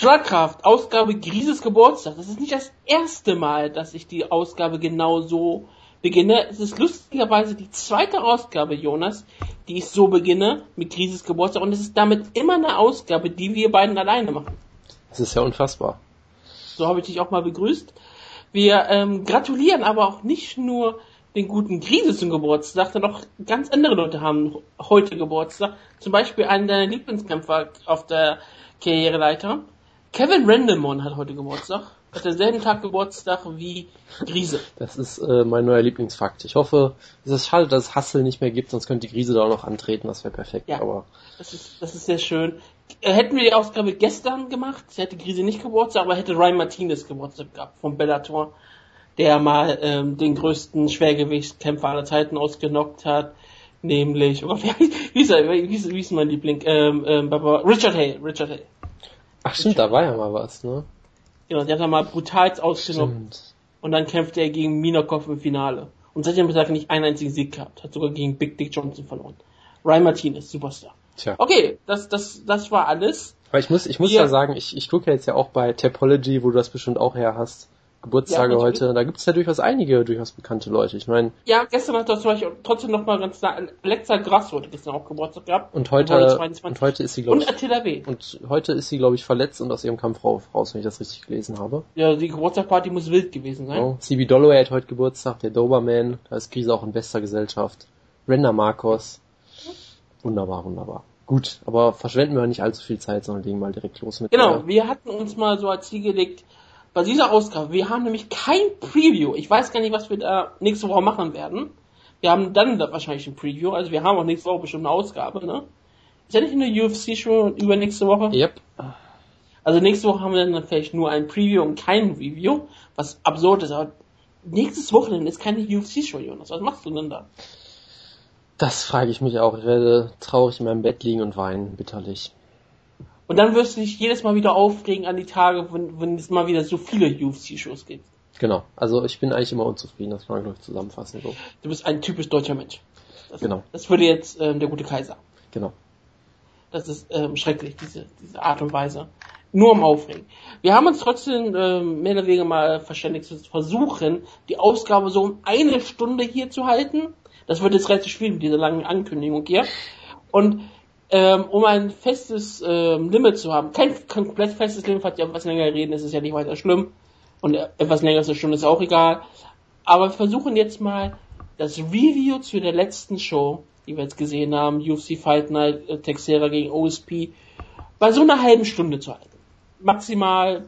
Schlagkraft, Ausgabe Grieses Geburtstag. Das ist nicht das erste Mal, dass ich die Ausgabe genau so beginne. Es ist lustigerweise die zweite Ausgabe, Jonas, die ich so beginne mit Grieses Geburtstag. Und es ist damit immer eine Ausgabe, die wir beiden alleine machen. Das ist ja unfassbar. So habe ich dich auch mal begrüßt. Wir ähm, gratulieren aber auch nicht nur den guten Krise zum Geburtstag, denn auch ganz andere Leute haben heute Geburtstag. Zum Beispiel einen deiner Lieblingskämpfer auf der Karriereleiter. Kevin Randleman hat heute Geburtstag. Hat derselben Tag Geburtstag wie Grise. Das ist äh, mein neuer Lieblingsfakt. Ich hoffe, es ist schade, dass es Hassel nicht mehr gibt, sonst könnte die Grise da auch noch antreten, das wäre perfekt. Ja, aber das ist, das ist sehr schön. Äh, hätten wir die Ausgabe gestern gemacht, hätte Grise nicht Geburtstag, aber hätte Ryan Martinez Geburtstag gehabt vom Bellator der mal ähm, den größten Schwergewichtskämpfer aller Zeiten ausgenockt hat, nämlich, oh, wie, wie, ist er, wie, ist, wie ist mein Liebling? Ähm, ähm, Richard Hay, Richard Hay. Ach stimmt, da war ja mal was, ne? Genau, der hat er mal brutal ausgenockt. Stimmt. Und dann kämpfte er gegen Minakov im Finale. Und seitdem hat er nicht einen einzigen Sieg gehabt. Hat sogar gegen Big Dick Johnson verloren. Ryan Martinez, Superstar. Tja. Okay, das, das, das war alles. Aber ich muss, ich muss ja, ja sagen, ich, ich gucke ja jetzt ja auch bei Tapology, wo du das bestimmt auch her hast. Geburtstage ja, heute. Da gibt es ja durchaus einige durchaus bekannte Leute. Ich meine. Ja, gestern hat das zum Beispiel trotzdem noch mal ganz nah. Alexa Grass heute gestern auch Geburtstag gehabt. Und heute, und heute ist sie glaube ich. Und Attila W. Und heute ist sie glaube ich verletzt und aus ihrem Kampf raus, wenn ich das richtig gelesen habe. Ja, die Geburtstagsparty muss wild gewesen sein. Oh, CB Dolloway hat heute Geburtstag, der Doberman, da ist Krise auch in bester Gesellschaft. Render Marcos. Wunderbar, wunderbar. Gut, aber verschwenden wir nicht allzu viel Zeit, sondern legen mal direkt los mit. Genau, wir hatten uns mal so als Ziel gelegt, bei dieser Ausgabe, wir haben nämlich kein Preview. Ich weiß gar nicht, was wir da nächste Woche machen werden. Wir haben dann wahrscheinlich ein Preview, also wir haben auch nächste Woche bestimmt eine Ausgabe, ne? Ist ja nicht eine UFC-Show über nächste Woche? Yep. Also nächste Woche haben wir dann vielleicht nur ein Preview und kein Review, was absurd ist, aber nächstes Wochenende ist keine UFC-Show, Jonas. Was machst du denn da? Das frage ich mich auch. Ich werde traurig in meinem Bett liegen und weinen, bitterlich. Und dann wirst du dich jedes Mal wieder aufregen an die Tage, wenn, wenn es mal wieder so viele UFC-Shows gibt. Genau. Also ich bin eigentlich immer unzufrieden, das kann man glaube ich zusammenfassen. So. Du bist ein typisch deutscher Mensch. Das, genau. Das würde jetzt ähm, der gute Kaiser. Genau. Das ist ähm, schrecklich, diese, diese Art und Weise. Nur am Aufregen. Wir haben uns trotzdem ähm, mehr oder weniger mal verständigt zu versuchen, die Ausgabe so um eine Stunde hier zu halten. Das wird jetzt relativ schwierig mit dieser langen Ankündigung hier. Und ähm, um ein festes ähm, Limit zu haben. Kein komplett festes Limit, falls ihr etwas länger reden, ist es ja nicht weiter schlimm. Und etwas länger ist Stunde ist auch egal. Aber wir versuchen jetzt mal das Review zu der letzten Show, die wir jetzt gesehen haben, UFC Fight Night äh, Texera gegen OSP, bei so einer halben Stunde zu halten. Maximal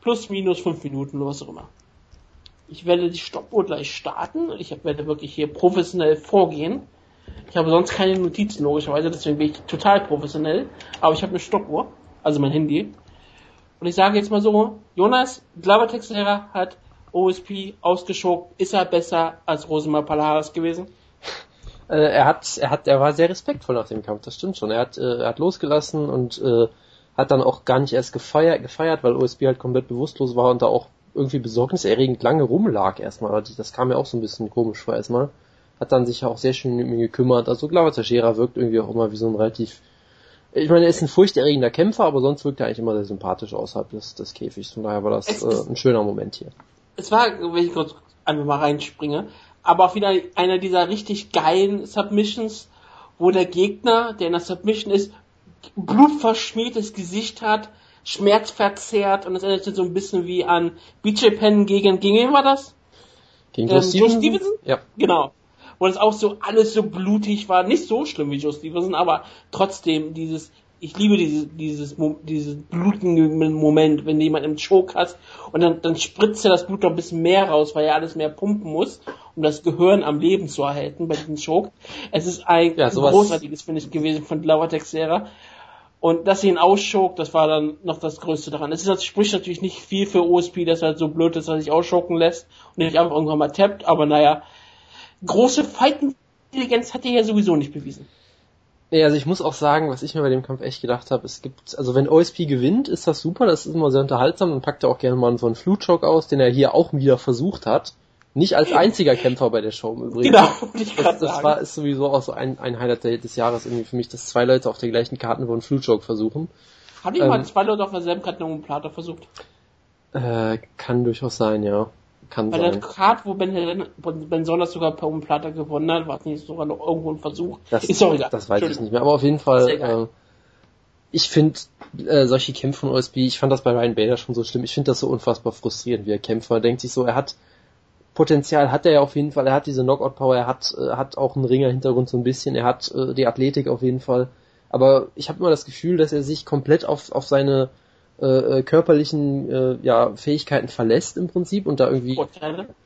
plus minus fünf Minuten oder was auch immer. Ich werde die Stoppuhr gleich starten. Ich werde wirklich hier professionell vorgehen. Ich habe sonst keine Notizen, logischerweise, deswegen bin ich total professionell. Aber ich habe eine Stoppuhr, also mein Handy. Und ich sage jetzt mal so, Jonas, Glover Texera hat OSP ausgeschoben. Ist er besser als Rosemar Palaharas gewesen? Äh, er hat, er hat, er war sehr respektvoll nach dem Kampf, das stimmt schon. Er hat, äh, er hat losgelassen und äh, hat dann auch gar nicht erst gefeiert, gefeiert, weil OSP halt komplett bewusstlos war und da auch irgendwie besorgniserregend lange rumlag erstmal. Das kam mir auch so ein bisschen komisch vor erstmal hat dann sich auch sehr schön um ihn gekümmert. Also Glava Teixeira wirkt irgendwie auch immer wie so ein relativ, ich meine, er ist ein furchterregender Kämpfer, aber sonst wirkt er eigentlich immer sehr sympathisch außerhalb des, des Käfigs. Von daher war das äh, ein schöner Moment hier. Es war, wenn ich kurz einfach mal reinspringe, aber auch wieder einer dieser richtig geilen Submissions, wo der Gegner, der in der Submission ist, blutverschmiertes Gesicht hat, schmerzverzerrt und das erinnert sich so ein bisschen wie an BJ Penn gegen, gegen wen war das? Gegen ähm, Joe? Stevenson? Ja. Genau wo das auch so alles so blutig war. Nicht so schlimm wie Joe Stevenson, aber trotzdem dieses, ich liebe dieses, dieses, dieses blutende Moment, wenn jemand im Choke hat und dann, dann spritzt er das Blut noch ein bisschen mehr raus, weil er alles mehr pumpen muss, um das Gehirn am Leben zu erhalten bei diesem Choke. Es ist ein ja, großartiges Finish gewesen von Laura Texera. Und dass sie ihn ausschokt, das war dann noch das Größte daran. Es ist, spricht natürlich nicht viel für OSP, dass er halt so blöd ist, dass er sich ausschocken lässt und nicht einfach irgendwann mal tappt, aber naja, große Fight-Intelligenz hat er ja sowieso nicht bewiesen. Ja, also ich muss auch sagen, was ich mir bei dem Kampf echt gedacht habe, es gibt, also wenn OSP gewinnt, ist das super, das ist immer sehr unterhaltsam, dann packt er auch gerne mal so einen Flutschock aus, den er hier auch wieder versucht hat. Nicht als einziger Kämpfer bei der Show im Übrigen. Genau, ich das, das war ist sowieso auch so ein, ein Highlight des Jahres irgendwie für mich, dass zwei Leute auf der gleichen Karten wo einen Flutschoke versuchen. Haben die ähm, mal zwei Leute auf derselben Karte eine Plata versucht? Äh, kann durchaus sein, ja. Kann Bei sein. der Karte, wo Ben, ben Sollers sogar per Plata gewonnen hat, war es nicht sogar noch irgendwo ein Versuch. Das, ist doch egal. Das weiß ich nicht mehr, aber auf jeden Fall, äh, ich finde äh, solche Kämpfe von OSB, ich fand das bei Ryan Bader schon so schlimm, ich finde das so unfassbar frustrierend, wie er kämpft, er denkt sich so, er hat Potenzial hat er ja auf jeden Fall, er hat diese Knockout-Power, er hat, äh, hat auch einen Ringer-Hintergrund so ein bisschen, er hat äh, die Athletik auf jeden Fall, aber ich habe immer das Gefühl, dass er sich komplett auf, auf seine äh, äh, körperlichen äh, ja, Fähigkeiten verlässt im Prinzip und da irgendwie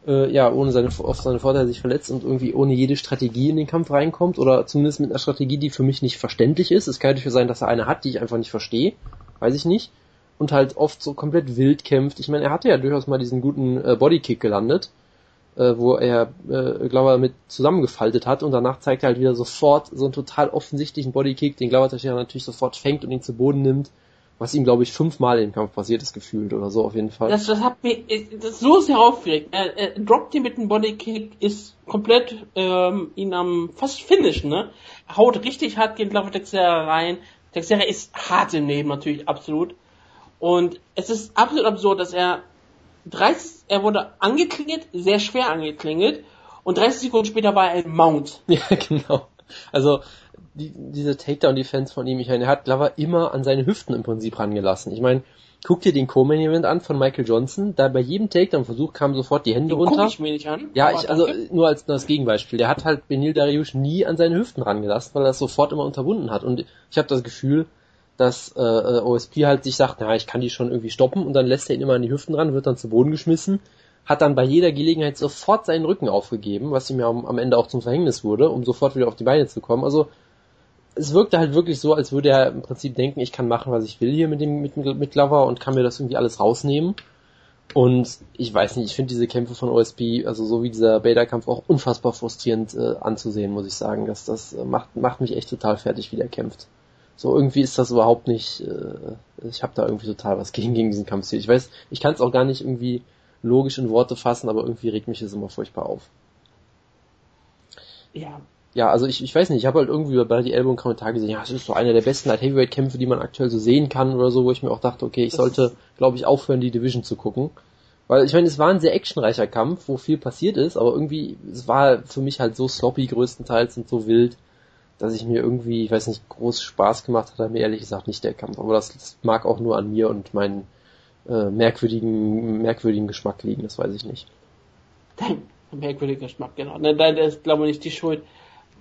äh, ja ohne seine auf seine Vorteile sich verletzt und irgendwie ohne jede Strategie in den Kampf reinkommt oder zumindest mit einer Strategie, die für mich nicht verständlich ist. Es kann natürlich sein, dass er eine hat, die ich einfach nicht verstehe, weiß ich nicht. Und halt oft so komplett wild kämpft. Ich meine, er hatte ja durchaus mal diesen guten äh, Bodykick gelandet, äh, wo er, äh, glaube ich, mit zusammengefaltet hat und danach zeigt er halt wieder sofort so einen total offensichtlichen Bodykick, den Glauber natürlich sofort fängt und ihn zu Boden nimmt was ihm, glaube ich, fünfmal im Kampf passiert ist, gefühlt oder so auf jeden Fall. Das, das hat mich das ist so sehr aufgeregt. Er, er droppt ihn mit einem Bodykick, ist komplett ähm, ihn am fast Finish, ne? Haut richtig hart gegen Lava Texera rein. Texera ist hart im Leben, natürlich, absolut. Und es ist absolut absurd, dass er 30, er wurde angeklingelt, sehr schwer angeklingelt, und 30 Sekunden später war er im Mount. Ja, genau. Also die, diese Takedown-Defense von ihm, ich meine, er hat Glover immer an seine Hüften im Prinzip rangelassen. Ich meine, guck dir den Co-Main-Event an von Michael Johnson, da bei jedem Takedown-Versuch kamen sofort die Hände den runter. Guck ich mir nicht an. Ja, ich, also nur als, nur als Gegenbeispiel. Der hat halt Benil Dariush nie an seine Hüften rangelassen, weil er das sofort immer unterbunden hat. Und ich habe das Gefühl, dass äh, OSP halt sich sagt, na, ich kann die schon irgendwie stoppen und dann lässt er ihn immer an die Hüften ran, wird dann zu Boden geschmissen, hat dann bei jeder Gelegenheit sofort seinen Rücken aufgegeben, was ihm ja am, am Ende auch zum Verhängnis wurde, um sofort wieder auf die Beine zu kommen. Also es wirkte halt wirklich so, als würde er im Prinzip denken, ich kann machen, was ich will hier mit dem mit, mit Glover und kann mir das irgendwie alles rausnehmen. Und ich weiß nicht, ich finde diese Kämpfe von OSB, also so wie dieser Beta-Kampf, auch unfassbar frustrierend äh, anzusehen, muss ich sagen. Das, das äh, macht, macht mich echt total fertig, wie der kämpft. So irgendwie ist das überhaupt nicht, äh, ich habe da irgendwie total was gegen, gegen diesen Kampfstil. Ich weiß, ich kann es auch gar nicht irgendwie logisch in Worte fassen, aber irgendwie regt mich das immer furchtbar auf. Ja, ja, also ich, ich weiß nicht, ich habe halt irgendwie bei die Ellbogen Kommentar gesehen, ja, das ist so einer der besten Light Heavyweight Kämpfe, die man aktuell so sehen kann oder so, wo ich mir auch dachte, okay, ich sollte, glaube ich, aufhören, die Division zu gucken. Weil ich meine, es war ein sehr actionreicher Kampf, wo viel passiert ist, aber irgendwie, es war für mich halt so sloppy größtenteils und so wild, dass ich mir irgendwie, ich weiß nicht, groß Spaß gemacht hat, mir ehrlich gesagt nicht der Kampf. Aber das, das mag auch nur an mir und meinen äh, merkwürdigen, merkwürdigen Geschmack liegen, das weiß ich nicht. Dein merkwürdiger Geschmack, genau. Nein, nein, das ist, glaube ich, nicht die Schuld.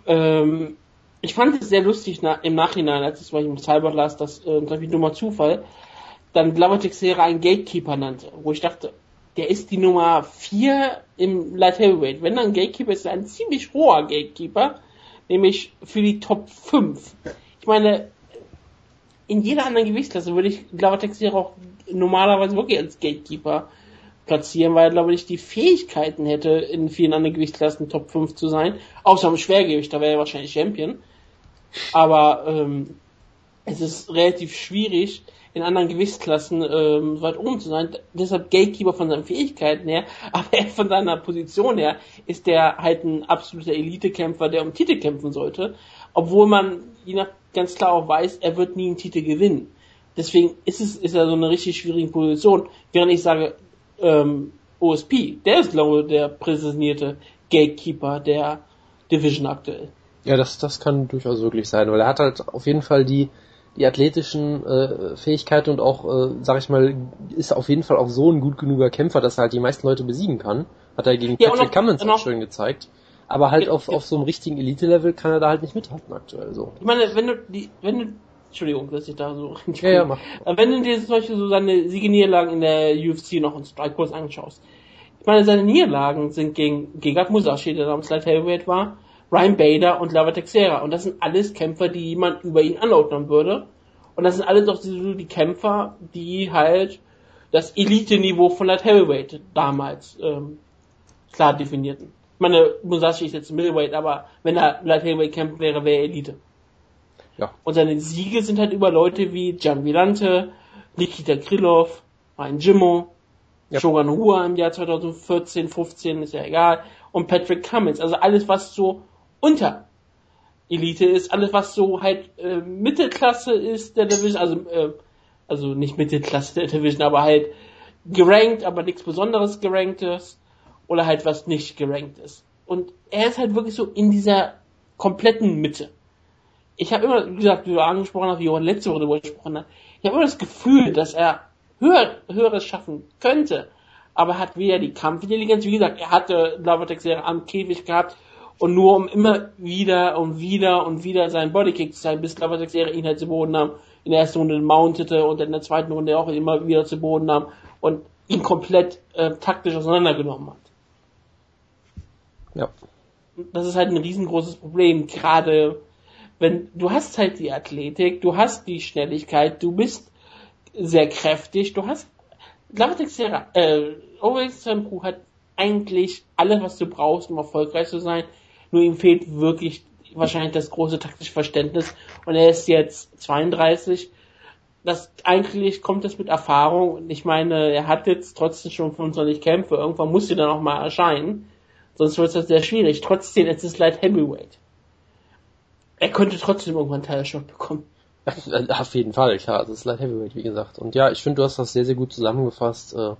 Ähm, ich fand es sehr lustig na, im Nachhinein, als ich im Cyber las, dass, äh, ich, dummer Zufall, dann Blavatexera einen Gatekeeper nannte, wo ich dachte, der ist die Nummer 4 im Light Heavyweight. Wenn dann Gatekeeper ist, er ein ziemlich hoher Gatekeeper, nämlich für die Top 5. Ich meine, in jeder anderen Gewichtsklasse würde ich Glavatexera auch normalerweise wirklich als Gatekeeper platzieren, weil er, glaube ich, die Fähigkeiten hätte, in vielen anderen Gewichtsklassen Top 5 zu sein. Außer im Schwergewicht, da wäre er wahrscheinlich Champion. Aber ähm, es ist relativ schwierig, in anderen Gewichtsklassen ähm, weit oben zu sein. Deshalb Gatekeeper von seinen Fähigkeiten her, aber er von seiner Position her ist der halt ein absoluter Elitekämpfer, der um Titel kämpfen sollte. Obwohl man je nach ganz klar auch weiß, er wird nie einen Titel gewinnen. Deswegen ist es ist er so eine richtig schwierige Position. Während ich sage, ähm, OSP, der ist, glaube ich, der präsentierte Gatekeeper der Division aktuell. Ja, das, das kann durchaus wirklich sein, weil er hat halt auf jeden Fall die, die athletischen äh, Fähigkeiten und auch, äh, sag ich mal, ist auf jeden Fall auch so ein gut genuger Kämpfer, dass er halt die meisten Leute besiegen kann. Hat er gegen ja, Patrick Cummins auch schön gezeigt. Aber halt ja, auf, ja. auf so einem richtigen Elite-Level kann er da halt nicht mithalten aktuell so. Ich meine, wenn du die, wenn du Entschuldigung, dass ich da so. Ja, ja, mach. Wenn du dir solche so seine Siege-Niederlagen in der UFC noch in Strikekurs anschaust. Ich meine, seine Niederlagen sind gegen Gegard Musashi, der damals Light Heavyweight war, Ryan Bader und Lava Texera. Und das sind alles Kämpfer, die jemand über ihn anordnen würde. Und das sind alles auch die, die Kämpfer, die halt das Elite-Niveau von Light Heavyweight damals ähm, klar definierten. Ich meine, Musashi ist jetzt Middleweight, aber wenn er Light Heavyweight kämpft, wäre, wäre er Elite. Ja. Und seine Siege sind halt über Leute wie Gian Villante, Nikita Krylov, Ryan Jimmo, ja. Shogun Hua im Jahr 2014, 15, ist ja egal, und Patrick Cummins. Also alles, was so unter Elite ist, alles, was so halt äh, Mittelklasse ist, der Division, also äh, Also nicht Mittelklasse Division, aber halt gerankt, aber nichts Besonderes geranktes oder halt was nicht gerankt ist. Und er ist halt wirklich so in dieser kompletten Mitte. Ich habe immer, wie gesagt, wie du angesprochen hast, wie auch letzte Woche darüber gesprochen hast, ich habe immer das Gefühl, dass er höher, höheres schaffen könnte, aber hat weder die Kampfintelligenz, wie gesagt, er hatte Lavatex am Käfig gehabt und nur um immer wieder und wieder und wieder seinen Bodykick zu zeigen, bis Lavatex ihn halt zu Boden nahm, in der ersten Runde mountete und in der zweiten Runde auch immer wieder zu Boden nahm und ihn komplett äh, taktisch auseinandergenommen hat. Ja. Das ist halt ein riesengroßes Problem, gerade wenn du hast halt die Athletik, du hast die Schnelligkeit, du bist sehr kräftig, du hast Lavatex äh, Overix Crew hat eigentlich alles, was du brauchst, um erfolgreich zu sein. Nur ihm fehlt wirklich wahrscheinlich das große taktische Verständnis. Und er ist jetzt 32. Das eigentlich kommt das mit Erfahrung. Und ich meine, er hat jetzt trotzdem schon 25 Kämpfe. Irgendwann muss sie dann auch mal erscheinen. Sonst wird es sehr schwierig. Trotzdem, es ist Light Heavyweight. Er könnte trotzdem irgendwann einen Teilshot bekommen. Auf jeden Fall, klar. Das ist Light Heavyweight, wie gesagt. Und ja, ich finde, du hast das sehr, sehr gut zusammengefasst. Äh,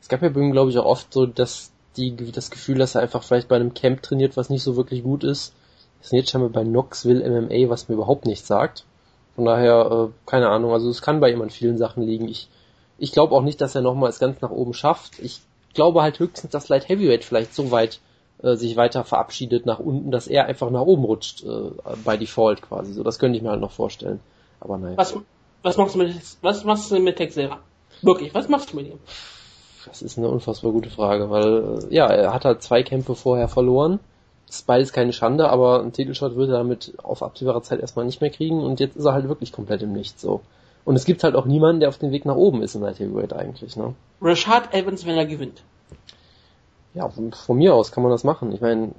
es gab ja bei ihm, glaube ich, auch oft so, dass die, das Gefühl, dass er einfach vielleicht bei einem Camp trainiert, was nicht so wirklich gut ist. Das ist jetzt scheinbar bei Knoxville MMA, was mir überhaupt nichts sagt. Von daher, äh, keine Ahnung, also es kann bei ihm an vielen Sachen liegen. Ich, ich glaube auch nicht, dass er nochmal es ganz nach oben schafft. Ich glaube halt höchstens, dass Light Heavyweight vielleicht so weit äh, sich weiter verabschiedet nach unten, dass er einfach nach oben rutscht, äh, bei Default quasi. So, das könnte ich mir halt noch vorstellen. Aber nein. Was, was machst du mit, was machst du mit Texera? Wirklich, was machst du mit ihm? Das ist eine unfassbar gute Frage, weil, äh, ja, er hat halt zwei Kämpfe vorher verloren. Das ist beides keine Schande, aber ein Titelshot würde er damit auf absehbare Zeit erstmal nicht mehr kriegen und jetzt ist er halt wirklich komplett im Nichts so. Und es gibt halt auch niemanden, der auf dem Weg nach oben ist im Light Heavyweight eigentlich, ne? Rashad Evans, wenn er gewinnt. Ja, von, von mir aus kann man das machen. Ich meine,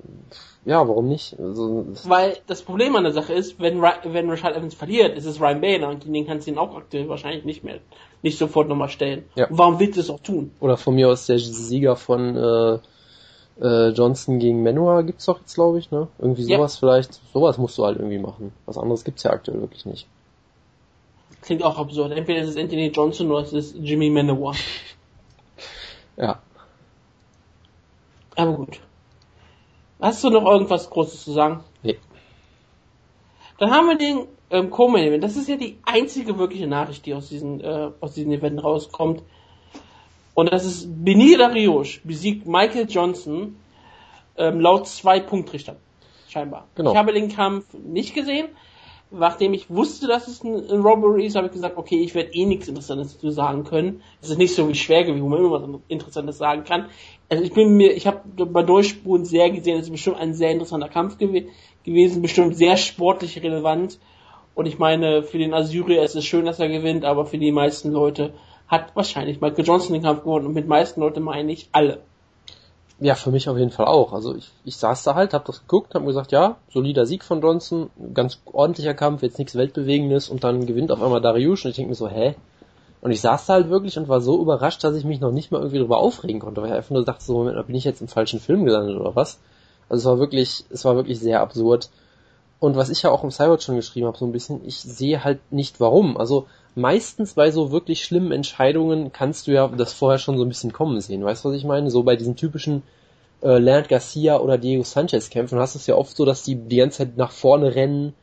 ja, warum nicht? Also, Weil das Problem an der Sache ist, wenn, wenn Rashad Evans verliert, ist es Ryan Bader und den kannst du ihn auch aktuell wahrscheinlich nicht mehr, nicht sofort nochmal stellen. Ja. Und warum willst du es auch tun? Oder von mir aus der Sieger von äh, äh, Johnson gegen Manua gibt's doch jetzt, glaube ich, ne? Irgendwie sowas ja. vielleicht. Sowas musst du halt irgendwie machen. Was anderes gibt's ja aktuell wirklich nicht. Klingt auch absurd. Entweder ist es Anthony Johnson oder es ist Jimmy Manowar. ja. Aber gut. Hast du noch irgendwas Großes zu sagen? Nee. Dann haben wir den ähm, Co-Main Event. Das ist ja die einzige wirkliche Nachricht, die aus diesem, äh, aus diesem Event rauskommt. Und das ist Benir Dariush besiegt Michael Johnson ähm, laut zwei Punktrichtern. Scheinbar. Genau. Ich habe den Kampf nicht gesehen, nachdem ich wusste, dass es ein, ein Robbery ist, habe ich gesagt, okay, ich werde eh nichts Interessantes zu sagen können. Es ist nicht so wie schwer gewesen, wo man immer was Interessantes sagen kann. Also ich bin mir, ich habe bei Durchspuren sehr gesehen, es ist bestimmt ein sehr interessanter Kampf gew gewesen, bestimmt sehr sportlich relevant. Und ich meine, für den Assyrier ist es schön, dass er gewinnt, aber für die meisten Leute hat wahrscheinlich Michael Johnson den Kampf gewonnen. Und mit meisten Leuten meine ich alle. Ja, für mich auf jeden Fall auch. Also ich, ich saß da halt, hab das geguckt, hab gesagt, ja, solider Sieg von Johnson, ganz ordentlicher Kampf, jetzt nichts Weltbewegendes und dann gewinnt auf einmal Dariush und ich denke mir so, hä? Und ich saß da halt wirklich und war so überrascht, dass ich mich noch nicht mal irgendwie darüber aufregen konnte, weil ich einfach nur dachte, so, Moment, bin ich jetzt im falschen Film gelandet oder was? Also es war wirklich, es war wirklich sehr absurd. Und was ich ja auch im Cyber schon geschrieben habe, so ein bisschen, ich sehe halt nicht warum. Also meistens bei so wirklich schlimmen Entscheidungen kannst du ja das vorher schon so ein bisschen kommen sehen. Weißt du, was ich meine? So bei diesen typischen äh, Leonard Garcia oder Diego Sanchez Kämpfen hast du es ja oft so, dass die die ganze Zeit nach vorne rennen,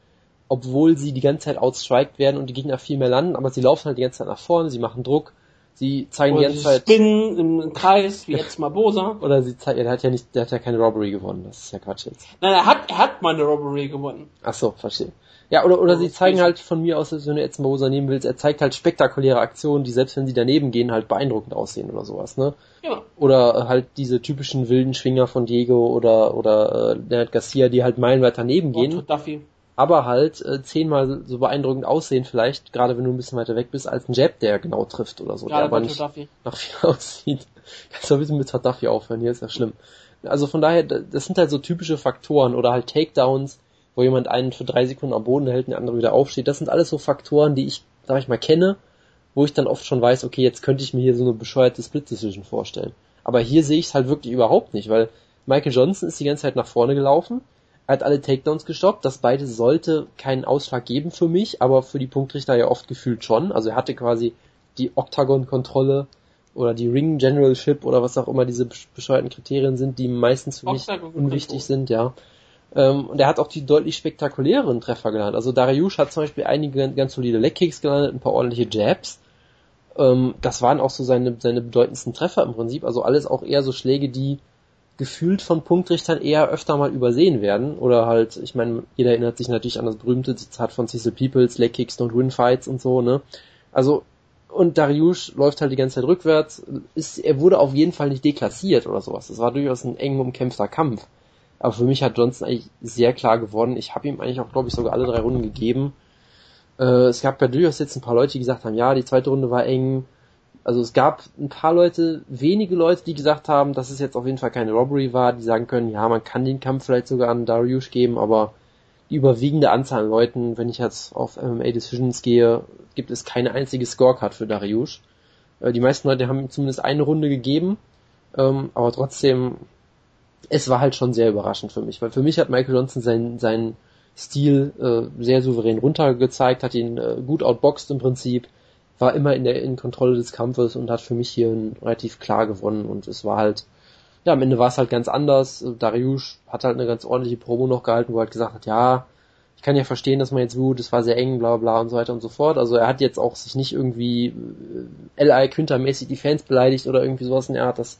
obwohl sie die ganze Zeit outstriked werden und die Gegner viel mehr landen, aber sie laufen halt die ganze Zeit nach vorne, sie machen Druck, sie zeigen oder die ganze Zeit. Spinnen im Kreis, wie jetzt Mabosa. Oder sie zeigen, er hat ja nicht, der hat ja keine Robbery gewonnen, das ist ja Quatsch jetzt. Nein, er hat, er hat mal eine Robbery gewonnen. Ach so, verstehe. Ja, oder, oder sie zeigen halt von mir aus, wenn du jetzt Moser nehmen willst, er zeigt halt spektakuläre Aktionen, die selbst wenn sie daneben gehen, halt beeindruckend aussehen oder sowas, ne? Ja. Oder halt diese typischen wilden Schwinger von Diego oder, oder äh, Leonard Garcia, die halt meilenweit daneben gehen. Duffy. Aber halt äh, zehnmal so beeindruckend aussehen vielleicht, gerade wenn du ein bisschen weiter weg bist, als ein Jab, der genau trifft oder so. Gerade der aber nicht Duffy. nach viel aussieht. Kannst du ein bisschen mit Duffy aufhören, hier ist ja schlimm. Also von daher, das sind halt so typische Faktoren oder halt Takedowns, wo jemand einen für drei Sekunden am Boden hält und der andere wieder aufsteht. Das sind alles so Faktoren, die ich, sag ich mal, kenne, wo ich dann oft schon weiß, okay, jetzt könnte ich mir hier so eine bescheuerte Split Decision vorstellen. Aber hier sehe ich es halt wirklich überhaupt nicht, weil Michael Johnson ist die ganze Zeit nach vorne gelaufen. Er hat alle Takedowns gestoppt. Das beide sollte keinen Ausschlag geben für mich, aber für die Punktrichter ja oft gefühlt schon. Also er hatte quasi die Octagon-Kontrolle oder die Ring Generalship oder was auch immer diese bescheuerten Kriterien sind, die meistens für mich unwichtig sind, ja. Ähm, und er hat auch die deutlich spektakuläreren Treffer gelandet. Also Dariush hat zum Beispiel einige ganz solide Leckkicks gelandet, ein paar ordentliche Jabs. Ähm, das waren auch so seine, seine bedeutendsten Treffer im Prinzip. Also alles auch eher so Schläge, die gefühlt von Punktrichtern eher öfter mal übersehen werden. Oder halt, ich meine, jeder erinnert sich natürlich an das berühmte Zitat von Cecil Peoples, Leckkicks don't win fights und so, ne. Also und Dariush läuft halt die ganze Zeit rückwärts. Ist, er wurde auf jeden Fall nicht deklassiert oder sowas. Das war durchaus ein eng umkämpfter Kampf. Aber für mich hat Johnson eigentlich sehr klar gewonnen. Ich habe ihm eigentlich auch, glaube ich, sogar alle drei Runden gegeben. Äh, es gab ja durchaus jetzt ein paar Leute, die gesagt haben, ja, die zweite Runde war eng. Also es gab ein paar Leute, wenige Leute, die gesagt haben, dass es jetzt auf jeden Fall keine Robbery war, die sagen können, ja, man kann den Kampf vielleicht sogar an Dariush geben, aber die überwiegende Anzahl an Leuten, wenn ich jetzt auf MMA Decisions gehe, gibt es keine einzige Scorecard für Dariush. Äh, die meisten Leute haben ihm zumindest eine Runde gegeben, ähm, aber trotzdem, es war halt schon sehr überraschend für mich, weil für mich hat Michael Johnson seinen, seinen Stil äh, sehr souverän runtergezeigt, hat ihn äh, gut outboxed im Prinzip, war immer in der in Kontrolle des Kampfes und hat für mich hier relativ klar gewonnen und es war halt ja, am Ende war es halt ganz anders. Dariush hat halt eine ganz ordentliche Promo noch gehalten, wo er halt gesagt hat, ja, ich kann ja verstehen, dass man jetzt gut, es war sehr eng, bla bla und so weiter und so fort. Also er hat jetzt auch sich nicht irgendwie äh, L.I. Quinter-mäßig die Fans beleidigt oder irgendwie sowas in der Art. Das,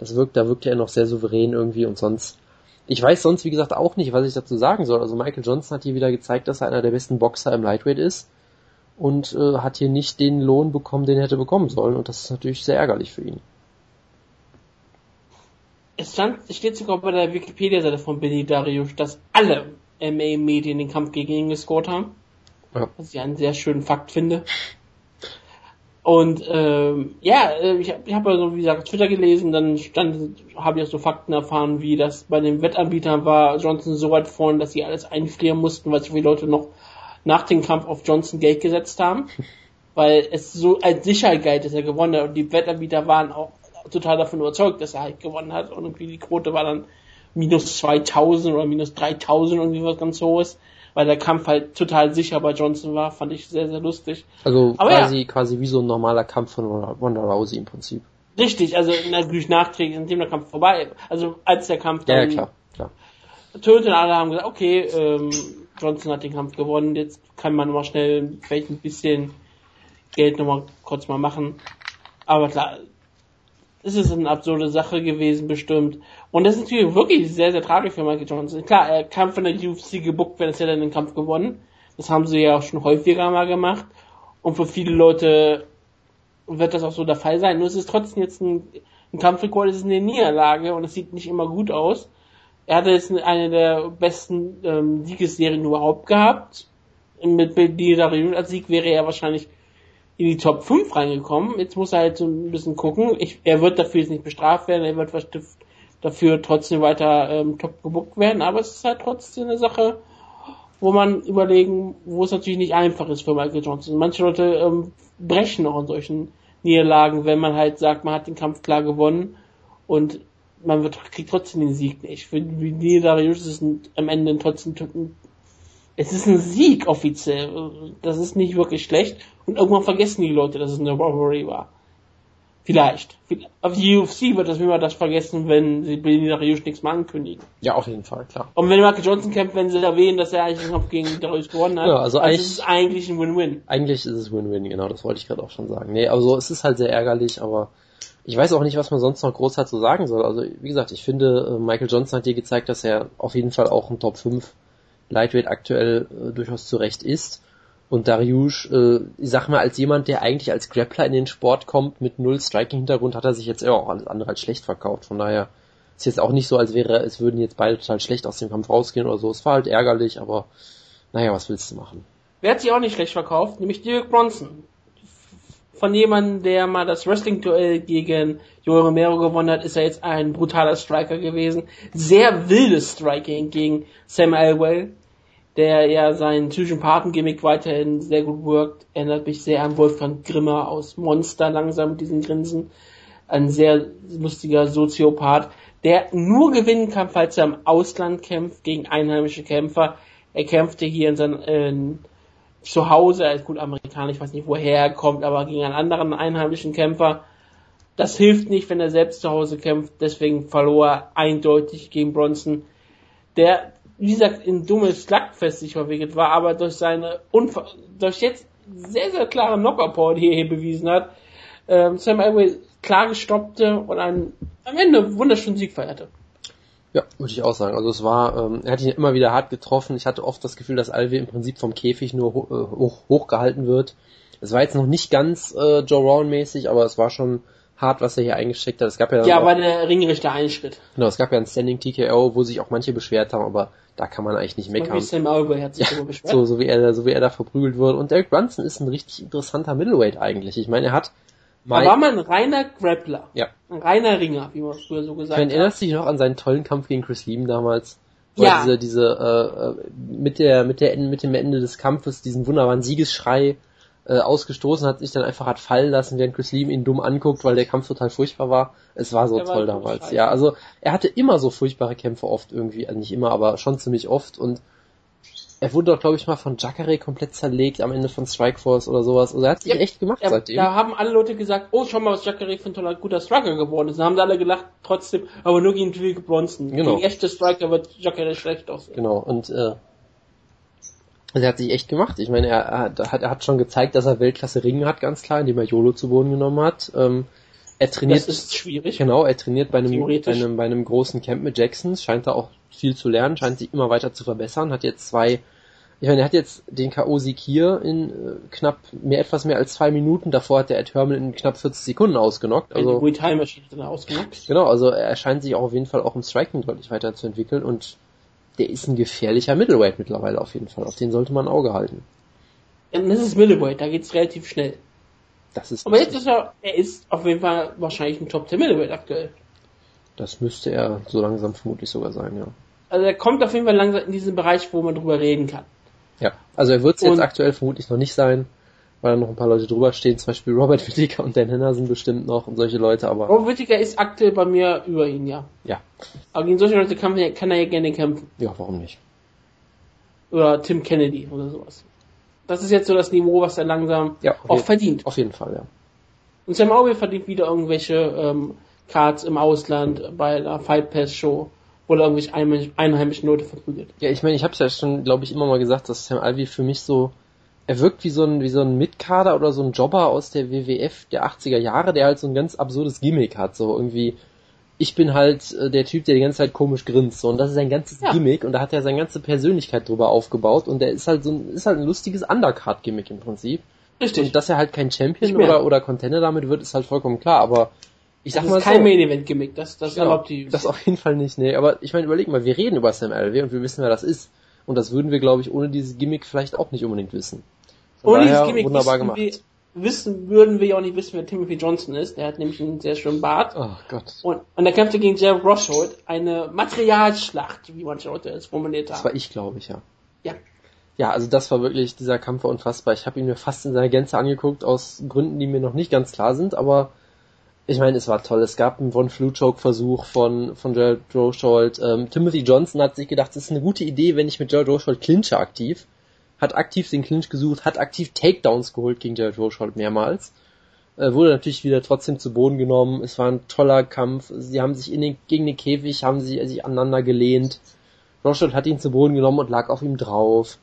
das wirkt, da wirkt er noch sehr souverän irgendwie und sonst. Ich weiß sonst, wie gesagt, auch nicht, was ich dazu sagen soll. Also Michael Johnson hat hier wieder gezeigt, dass er einer der besten Boxer im Lightweight ist und äh, hat hier nicht den Lohn bekommen, den er hätte bekommen sollen. Und das ist natürlich sehr ärgerlich für ihn. Es stand, steht sogar bei der Wikipedia-Seite von Benny Darius, dass alle MA-Medien den Kampf gegen ihn gescored haben. Ja. Was ich einen sehr schönen Fakt finde. Und ähm, ja, äh, ich, ich habe also wie gesagt Twitter gelesen, dann stand, habe ich auch so Fakten erfahren, wie das bei den Wettanbietern war. Johnson so weit vorne, dass sie alles einfrieren mussten, weil so viele Leute noch nach dem Kampf auf Johnson Geld gesetzt haben, weil es so als Sicherheit galt, dass er gewonnen hat. Und die Wettanbieter waren auch total davon überzeugt, dass er halt gewonnen hat. Und irgendwie die Quote war dann minus 2000 oder minus 3000 irgendwie was ganz hohes, weil der Kampf halt total sicher bei Johnson war, fand ich sehr, sehr lustig. Also Aber quasi, ja. quasi wie so ein normaler Kampf von Ronda Rousey im Prinzip. Richtig, also natürlich nachträglich, indem der Kampf vorbei, also als der Kampf dann ja, klar, klar. Töte und alle haben gesagt, okay, ähm, Johnson hat den Kampf gewonnen, jetzt kann man mal schnell vielleicht ein bisschen Geld nochmal kurz mal machen. Aber klar, es ist eine absurde Sache gewesen, bestimmt. Und das ist natürlich wirklich sehr, sehr tragisch für Michael Johnson. Klar, er kann von der UFC gebuckt es hätte er den Kampf gewonnen. Das haben sie ja auch schon häufiger mal gemacht. Und für viele Leute wird das auch so der Fall sein. Nur es ist trotzdem jetzt ein, ein Kampfrekord, es ist eine Niederlage und es sieht nicht immer gut aus. Er hatte jetzt eine der besten ähm, Siegesserien überhaupt gehabt. Mit Bedidarion als Sieg wäre er wahrscheinlich in die Top 5 reingekommen. Jetzt muss er halt so ein bisschen gucken. Ich, er wird dafür jetzt nicht bestraft werden, er wird dafür trotzdem weiter ähm, top gebuckt werden, aber es ist halt trotzdem eine Sache, wo man überlegen, wo es natürlich nicht einfach ist für Michael Johnson. Manche Leute ähm, brechen auch in solchen Niederlagen, wenn man halt sagt, man hat den Kampf klar gewonnen und man wird, kriegt trotzdem den Sieg nicht. Für Darius ist es am Ende trotzdem es ist ein Sieg offiziell. Das ist nicht wirklich schlecht. Und irgendwann vergessen die Leute, dass es eine Robbery war. Vielleicht. Auf die UFC wird das immer das vergessen, wenn sie Benny Darius nichts mal ankündigen. Ja, auf jeden Fall, klar. Und wenn Michael Johnson kämpft, wenn sie erwähnen, dass er eigentlich den Kampf gegen Darius gewonnen hat, ja, also, also eigentlich, ist es eigentlich ein Win-Win. Eigentlich ist es Win-Win, genau, das wollte ich gerade auch schon sagen. Nee, also es ist halt sehr ärgerlich, aber ich weiß auch nicht, was man sonst noch groß dazu sagen soll. Also, wie gesagt, ich finde, äh, Michael Johnson hat dir gezeigt, dass er auf jeden Fall auch ein Top 5 Lightweight aktuell äh, durchaus zurecht ist. Und Dariush, äh, ich sag mal, als jemand, der eigentlich als Grappler in den Sport kommt, mit null Striking-Hintergrund, hat er sich jetzt auch alles andere als schlecht verkauft. Von daher ist jetzt auch nicht so, als wäre, es würden jetzt beide total schlecht aus dem Kampf rausgehen oder so. Es war halt ärgerlich, aber naja, was willst du machen? Wer hat sich auch nicht schlecht verkauft? Nämlich Dirk Bronson. Von jemandem, der mal das Wrestling-Duell gegen Joe Romero gewonnen hat, ist er jetzt ein brutaler Striker gewesen. Sehr wildes Striking gegen Sam Elwell der ja seinen Psychopathen-Gimmick weiterhin sehr gut wirkt. Erinnert mich sehr an Wolfgang Grimmer aus Monster langsam mit diesen Grinsen. Ein sehr lustiger Soziopath. der nur gewinnen kann, falls er im Ausland kämpft gegen einheimische Kämpfer. Er kämpfte hier in seinem äh, zu Hause, er ist gut Amerikaner, ich weiß nicht woher er kommt, aber gegen einen anderen einheimischen Kämpfer. Das hilft nicht, wenn er selbst zu Hause kämpft, deswegen verlor er eindeutig gegen Bronson, der, wie gesagt, in dummes Slugfest sich verwickelt war, aber durch seine Unver durch jetzt sehr, sehr klare Knockout-Power, die er hier bewiesen hat, ähm, Sam Elway klar gestoppte und einen, am Ende wunderschönen Sieg feierte. Ja, würde ich auch sagen. Also es war, ähm, er hat ihn immer wieder hart getroffen. Ich hatte oft das Gefühl, dass Alve im Prinzip vom Käfig nur hoch, äh, hoch, hochgehalten wird. Es war jetzt noch nicht ganz äh, Joe Rowan mäßig, aber es war schon hart, was er hier eingesteckt hat. Es gab ja, ja, war der Ringrichter ein Schritt. Genau, es gab ja ein Standing TKO, wo sich auch manche beschwert haben, aber da kann man eigentlich nicht meckern. Sam Albury hat sich ja, beschwert. So, so wie er, so wie er da verprügelt wurde. Und Derek Brunson ist ein richtig interessanter Middleweight eigentlich. Ich meine, er hat er war mal ein reiner Grappler. Ja. Ein reiner Ringer, wie man früher so gesagt hat. Ich erinnerst dich noch an seinen tollen Kampf gegen Chris Lieben damals? Ja. diese, diese, äh, mit der, mit der, mit dem Ende des Kampfes diesen wunderbaren Siegesschrei äh, ausgestoßen hat, sich dann einfach hat fallen lassen, während Chris Lieben ihn dumm anguckt, weil der Kampf total furchtbar war. Es war so der toll war damals. Ja, also er hatte immer so furchtbare Kämpfe oft irgendwie, also nicht immer, aber schon ziemlich oft und er wurde doch, glaube ich, mal von Jacare komplett zerlegt am Ende von Strikeforce oder sowas. Also er hat sich ja, echt gemacht ja, seitdem. Da haben alle Leute gesagt, oh, schau mal, was Jacare für ein toller, guter Striker geworden ist. Dann haben sie alle gelacht, trotzdem, aber nur gegen Drake Bronson. Genau. Gegen echte Striker wird Jacare schlecht aussehen. Genau, und äh, also er hat sich echt gemacht. Ich meine, er, er, hat, er hat schon gezeigt, dass er Weltklasse Ringen hat, ganz klar, indem er YOLO zu Boden genommen hat. Ähm, er trainiert. Das ist schwierig. Genau, er trainiert bei einem, bei einem, bei einem großen Camp mit Jacksons, scheint da auch viel zu lernen, scheint sich immer weiter zu verbessern, hat jetzt zwei ich meine, er hat jetzt den K.O.-Sieg hier in äh, knapp mehr, etwas mehr als zwei Minuten. Davor hat der Ed Herman in knapp 40 Sekunden ausgenockt. Also, die Time Machine ausgenockt. Genau, also er scheint sich auch auf jeden Fall auch im Striking deutlich weiterzuentwickeln und der ist ein gefährlicher Middleweight mittlerweile auf jeden Fall. Auf den sollte man ein Auge halten. Ja, das ist Middleweight, da geht's relativ schnell. Das ist Aber jetzt ist er, er ist auf jeden Fall wahrscheinlich ein Top 10 Middleweight aktuell. Das müsste er so langsam vermutlich sogar sein, ja. Also er kommt auf jeden Fall langsam in diesen Bereich, wo man drüber reden kann. Ja, also er wird es jetzt aktuell vermutlich noch nicht sein, weil da noch ein paar Leute drüber stehen, zum Beispiel Robert Whittaker und Dan Henderson bestimmt noch und solche Leute, aber... Robert Whittaker ist aktuell bei mir über ihn, ja. Ja. Aber gegen solche Leute kann, man, kann er ja gerne kämpfen. Ja, warum nicht? Oder Tim Kennedy oder sowas. Das ist jetzt so das Niveau, was er langsam ja, auch jeden, verdient. Auf jeden Fall, ja. Und Sam Aubrey verdient wieder irgendwelche ähm, Cards im Ausland bei einer Fight Pass Show oder irgendwelche einheimischen Leute verprügelt. Ja, ich meine, ich habe es ja schon, glaube ich, immer mal gesagt, dass Sam Alvey für mich so, er wirkt wie so ein, wie so ein Mitkader oder so ein Jobber aus der WWF der 80er Jahre, der halt so ein ganz absurdes Gimmick hat, so irgendwie, ich bin halt äh, der Typ, der die ganze Zeit komisch grinst, so, und das ist sein ganzes ja. Gimmick, und da hat er seine ganze Persönlichkeit drüber aufgebaut, und der ist halt so ein, ist halt ein lustiges Undercard-Gimmick im Prinzip. Richtig. Und dass er halt kein Champion oder, oder Contender damit wird, ist halt vollkommen klar, aber ich sag das mal ist kein so, Main Event Gimmick, das, das genau, erlaubt die. Das auf jeden Fall nicht, nee. Aber ich meine, überleg mal, wir reden über Sam Alvey und wir wissen, wer das ist. Und das würden wir, glaube ich, ohne dieses Gimmick vielleicht auch nicht unbedingt wissen. Von ohne dieses Gimmick wunderbar gemacht. Wir, wissen, würden wir ja auch nicht wissen, wer Timothy Johnson ist. Der hat nämlich einen sehr schönen Bart. Oh Gott. Und, und er kämpfte gegen Jared Roshold. Eine Materialschlacht, wie manche Leute es formuliert haben. Das war ich, glaube ich, ja. Ja. Ja, also das war wirklich, dieser Kampf war unfassbar. Ich habe ihn mir fast in seiner Gänze angeguckt, aus Gründen, die mir noch nicht ganz klar sind, aber ich meine, es war toll. Es gab einen Von Flu-Choke-Versuch von, von Gerald Rochold. Ähm, Timothy Johnson hat sich gedacht, es ist eine gute Idee, wenn ich mit Gerald Rochold clinche aktiv. Hat aktiv den Clinch gesucht, hat aktiv Takedowns geholt gegen Gerald Rochold mehrmals. Äh, wurde natürlich wieder trotzdem zu Boden genommen. Es war ein toller Kampf. Sie haben sich in den, gegen den Käfig, haben sie sich aneinander gelehnt. Rochold hat ihn zu Boden genommen und lag auf ihm drauf.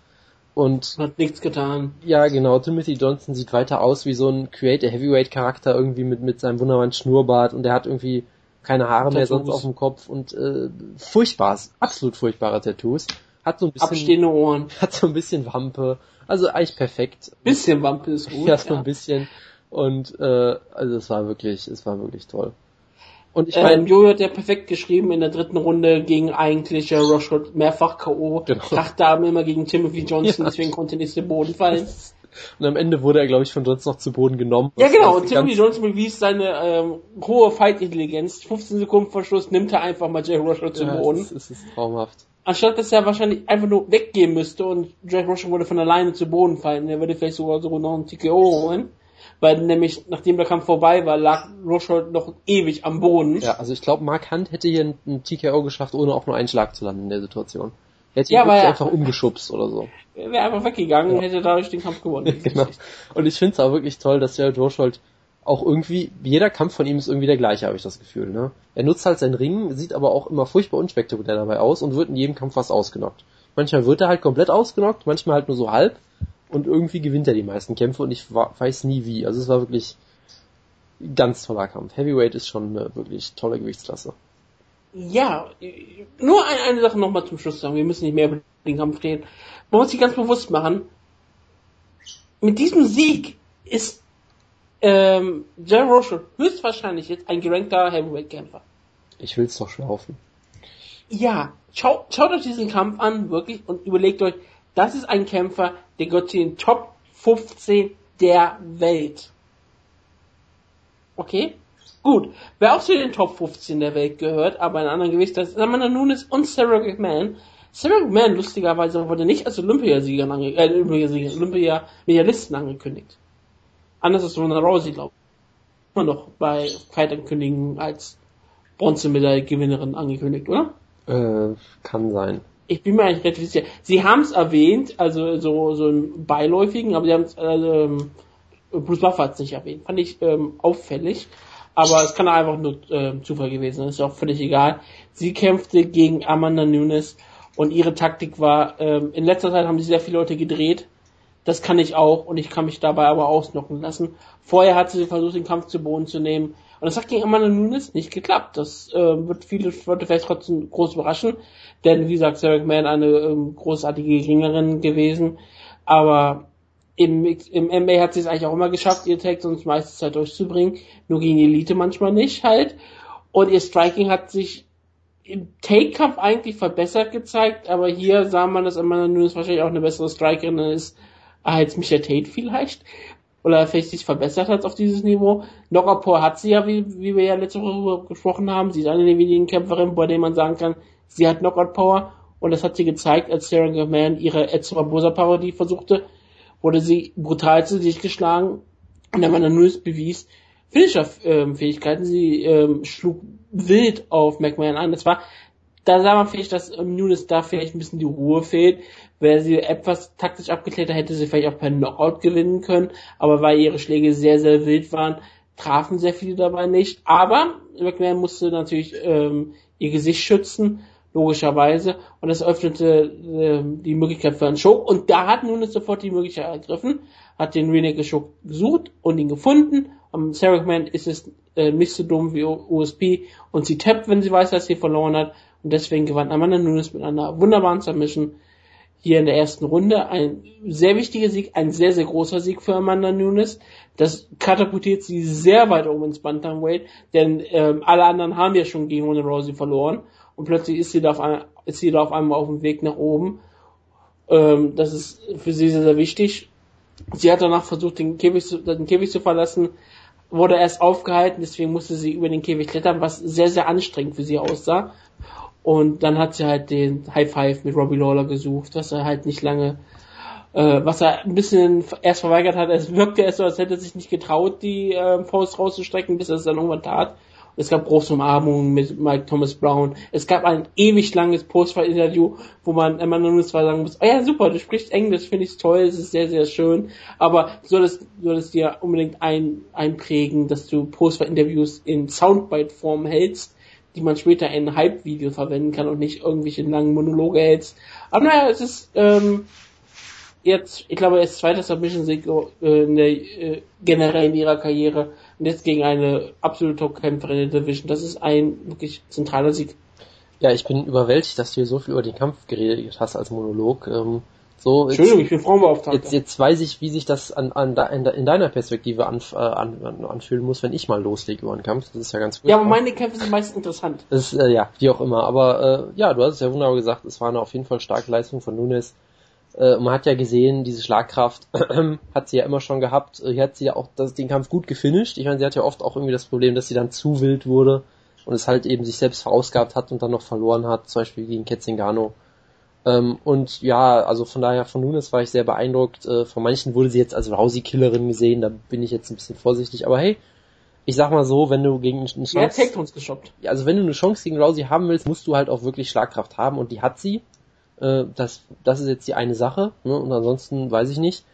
Und hat nichts getan. Ja, genau. Timothy Johnson sieht weiter aus wie so ein Creator Heavyweight Charakter irgendwie mit mit seinem wunderbaren Schnurrbart und der hat irgendwie keine Haare mehr sonst auf dem Kopf und äh, furchtbar, absolut furchtbare Tattoos. Hat so ein bisschen abstehende Ohren. Hat so ein bisschen Wampe. Also eigentlich perfekt. Bisschen Wampe ist gut. Ja, so ja. ein bisschen. Und äh, also es war wirklich, es war wirklich toll. Und ich meine, ähm, Jojo hat ja perfekt geschrieben in der dritten Runde gegen eigentlich äh, Roshot mehrfach K.O. Genau. Dachdamen immer gegen Timothy Johnson, ja. deswegen konnte er nicht zu Boden fallen. Und am Ende wurde er, glaube ich, von Johnson noch zu Boden genommen. Ja, genau. Und Timothy Johnson bewies seine ähm, hohe Fight-Intelligenz. 15 Sekunden vor Schluss nimmt er einfach mal Jay zu ja, Boden. Das ist, das ist traumhaft. Anstatt dass er wahrscheinlich einfach nur weggehen müsste und Jack Roshot würde von alleine zu Boden fallen. Er würde vielleicht sogar so noch einen TKO holen. weil nämlich nachdem der Kampf vorbei war, lag Rochold noch ewig am Boden. Ja, also ich glaube, Mark Hunt hätte hier einen TKO geschafft, ohne auch nur einen Schlag zu landen in der Situation. Er hätte ihn Ja, wirklich einfach umgeschubst oder so. Er wäre einfach weggegangen und Ja. hätte dadurch den Kampf gewonnen. genau. Und ich finde es auch wirklich toll, dass Jared Rochold auch irgendwie, jeder Kampf von ihm ist irgendwie der gleiche, habe ich das Gefühl. Ne? Er nutzt halt seinen Ring, sieht aber auch immer furchtbar unspektakulär dabei aus und wird in jedem Kampf fast ausgenockt. Manchmal wird er halt komplett ausgenockt, manchmal halt nur so halb und irgendwie gewinnt er die meisten Kämpfe und ich weiß nie wie. Also es war wirklich ganz toller Kampf. Heavyweight ist schon eine wirklich tolle Gewichtsklasse. Ja, nur ein, eine Sache nochmal zum Schluss sagen. Wir müssen nicht mehr über den Kampf reden. Man muss sich ganz bewusst machen, mit diesem Sieg ist ähm, Jerry Rochelle höchstwahrscheinlich jetzt ein gerankter Heavyweight-Kämpfer. Ich will's doch schlaufen. Ja, schaut, schaut euch diesen Kampf an, wirklich, und überlegt euch, das ist ein Kämpfer, der gehört zu den Top 15 der Welt. Okay? Gut. Wer auch zu den Top 15 der Welt gehört, aber in anderen Gewicht, das ist Amanda Nunes und Sarah McMahon. Sarah McMahon, lustigerweise, wurde nicht als Olympiasieger, ange äh, Olympiasieger, Olympia-Medialisten angekündigt. Anders als Ronda Rousey, glaube ich. Immer noch bei Fight-Ankündigungen als Bronzemedaille-Gewinnerin angekündigt, oder? Äh, kann sein. Ich bin mir eigentlich relativ sicher. Sie haben es erwähnt, also so, so einen beiläufigen, aber sie haben es, also, ähm, Bruce Buffer hat es nicht erwähnt. Fand ich ähm, auffällig. Aber es kann einfach nur ähm, Zufall gewesen sein, ist ja auch völlig egal. Sie kämpfte gegen Amanda Nunes und ihre Taktik war, ähm, in letzter Zeit haben sie sehr viele Leute gedreht. Das kann ich auch und ich kann mich dabei aber ausnocken lassen. Vorher hat sie versucht, den Kampf zu Boden zu nehmen. Und das hat gegen Amanda Nunes nicht geklappt. Das äh, wird viele Leute vielleicht trotzdem groß überraschen. Denn, wie gesagt, Sarah McMahon eine ähm, großartige Gegnerin gewesen. Aber im, im MMA hat sie es eigentlich auch immer geschafft, ihr Tag sonst meiste Zeit durchzubringen. Nur gegen die Elite manchmal nicht halt. Und ihr Striking hat sich im Take-Kampf eigentlich verbessert gezeigt, aber hier sah man, dass Amanda Nunes wahrscheinlich auch eine bessere Strikerin ist als Micha Tate vielleicht. Oder vielleicht sich verbessert hat auf dieses Niveau. Power hat sie ja, wie, wie wir ja letzte Woche gesprochen haben. Sie ist eine der wenigen Kämpferinnen, bei denen man sagen kann, sie hat Knockout Power. Und das hat sie gezeigt, als Sarah McMahon ihre Ed Barbosa Parodie versuchte, wurde sie brutal zu sich geschlagen. Und Amanda Nunes bewies Finisher-Fähigkeiten. Sie ähm, schlug wild auf McMahon an. Das war, da sah man vielleicht, dass ähm, Nunes da vielleicht ein bisschen die Ruhe fehlt. Wäre sie etwas taktisch abgeklärter, hätte sie vielleicht auch per Knockout gewinnen können. Aber weil ihre Schläge sehr, sehr wild waren, trafen sehr viele dabei nicht. Aber McMahon musste natürlich ähm, ihr Gesicht schützen, logischerweise. Und das öffnete ähm, die Möglichkeit für einen Choke. Und da hat Nunes sofort die Möglichkeit ergriffen, hat den Renegade Choke gesucht und ihn gefunden. Am Sarah McMahon ist es äh, nicht so dumm wie USP und sie tappt, wenn sie weiß, dass sie verloren hat. Und deswegen gewann Amanda Nunes mit einer wunderbaren Submission hier in der ersten Runde. Ein sehr wichtiger Sieg, ein sehr, sehr großer Sieg für Amanda Nunes. Das katapultiert sie sehr weit oben ins Bantamweight, denn ähm, alle anderen haben ja schon gegen Ronda Rousey verloren. Und plötzlich ist sie da auf, ein, ist sie da auf einmal auf dem Weg nach oben. Ähm, das ist für sie sehr, sehr wichtig. Sie hat danach versucht, den Käfig, zu, den Käfig zu verlassen, wurde erst aufgehalten, deswegen musste sie über den Käfig klettern, was sehr, sehr anstrengend für sie aussah. Und dann hat sie halt den High Five mit Robbie Lawler gesucht, was er halt nicht lange, äh, was er ein bisschen erst verweigert hat. Es wirkte erst so, als hätte er sich nicht getraut, die äh, Faust rauszustrecken, bis er es dann irgendwann tat. Es gab große Umarmungen mit Mike Thomas Brown. Es gab ein ewig langes Postfight-Interview, wo man immer nur zwar sagen muss, oh ja, super, du sprichst Englisch, finde ich toll, es ist sehr, sehr schön. Aber du solltest, du solltest dir unbedingt ein, einprägen, dass du Postfight-Interviews in Soundbite-Form hältst, die man später in Hype-Video verwenden kann und nicht irgendwelche langen Monologe hältst. Aber naja, es ist ähm, jetzt, ich glaube, ist zweiter Submission-Sieg äh, äh, generell in ihrer Karriere und jetzt gegen eine absolute Top-Kämpferin in der Division. Das ist ein wirklich zentraler Sieg. Ja, ich bin überwältigt, dass du hier so viel über den Kampf geredet hast als Monolog. Ähm, so, jetzt, Entschuldigung, ich bin Frauenbeauftragter. jetzt, jetzt weiß ich, wie sich das an, an, in de- in deiner Perspektive anf, äh, an, an, anfühlen muss, wenn ich mal loslege über einen Kampf. Das ist ja ganz gut. ja, aber meine Kämpfe sind meist interessant. Das ist, äh, ja, wie auch immer. Aber äh, ja, du hast es ja wunderbar gesagt, es war eine auf jeden Fall starke Leistung von Nunes. Äh, man hat ja gesehen, diese Schlagkraft hat sie ja immer schon gehabt. Äh, Hier hat sie ja auch das, den Kampf gut gefinisht. Ich meine, sie hat ja oft auch irgendwie das Problem, dass sie dann zu wild wurde und es halt eben sich selbst verausgabt hat und dann noch verloren hat, zum Beispiel gegen Ketzingano. Ähm, und ja, also von daher von Nunes war ich sehr beeindruckt. Äh, von manchen wurde sie jetzt als Rousey-Killerin gesehen, da bin ich jetzt ein bisschen vorsichtig. Aber hey, ich sag mal so, wenn du gegen eine Chance... Hat uns geshoppt? Also wenn du eine Chance gegen Rousey haben willst, musst du halt auch wirklich Schlagkraft haben und die hat sie. Äh, das, das ist jetzt die eine Sache. Ne? Und ansonsten weiß ich nicht.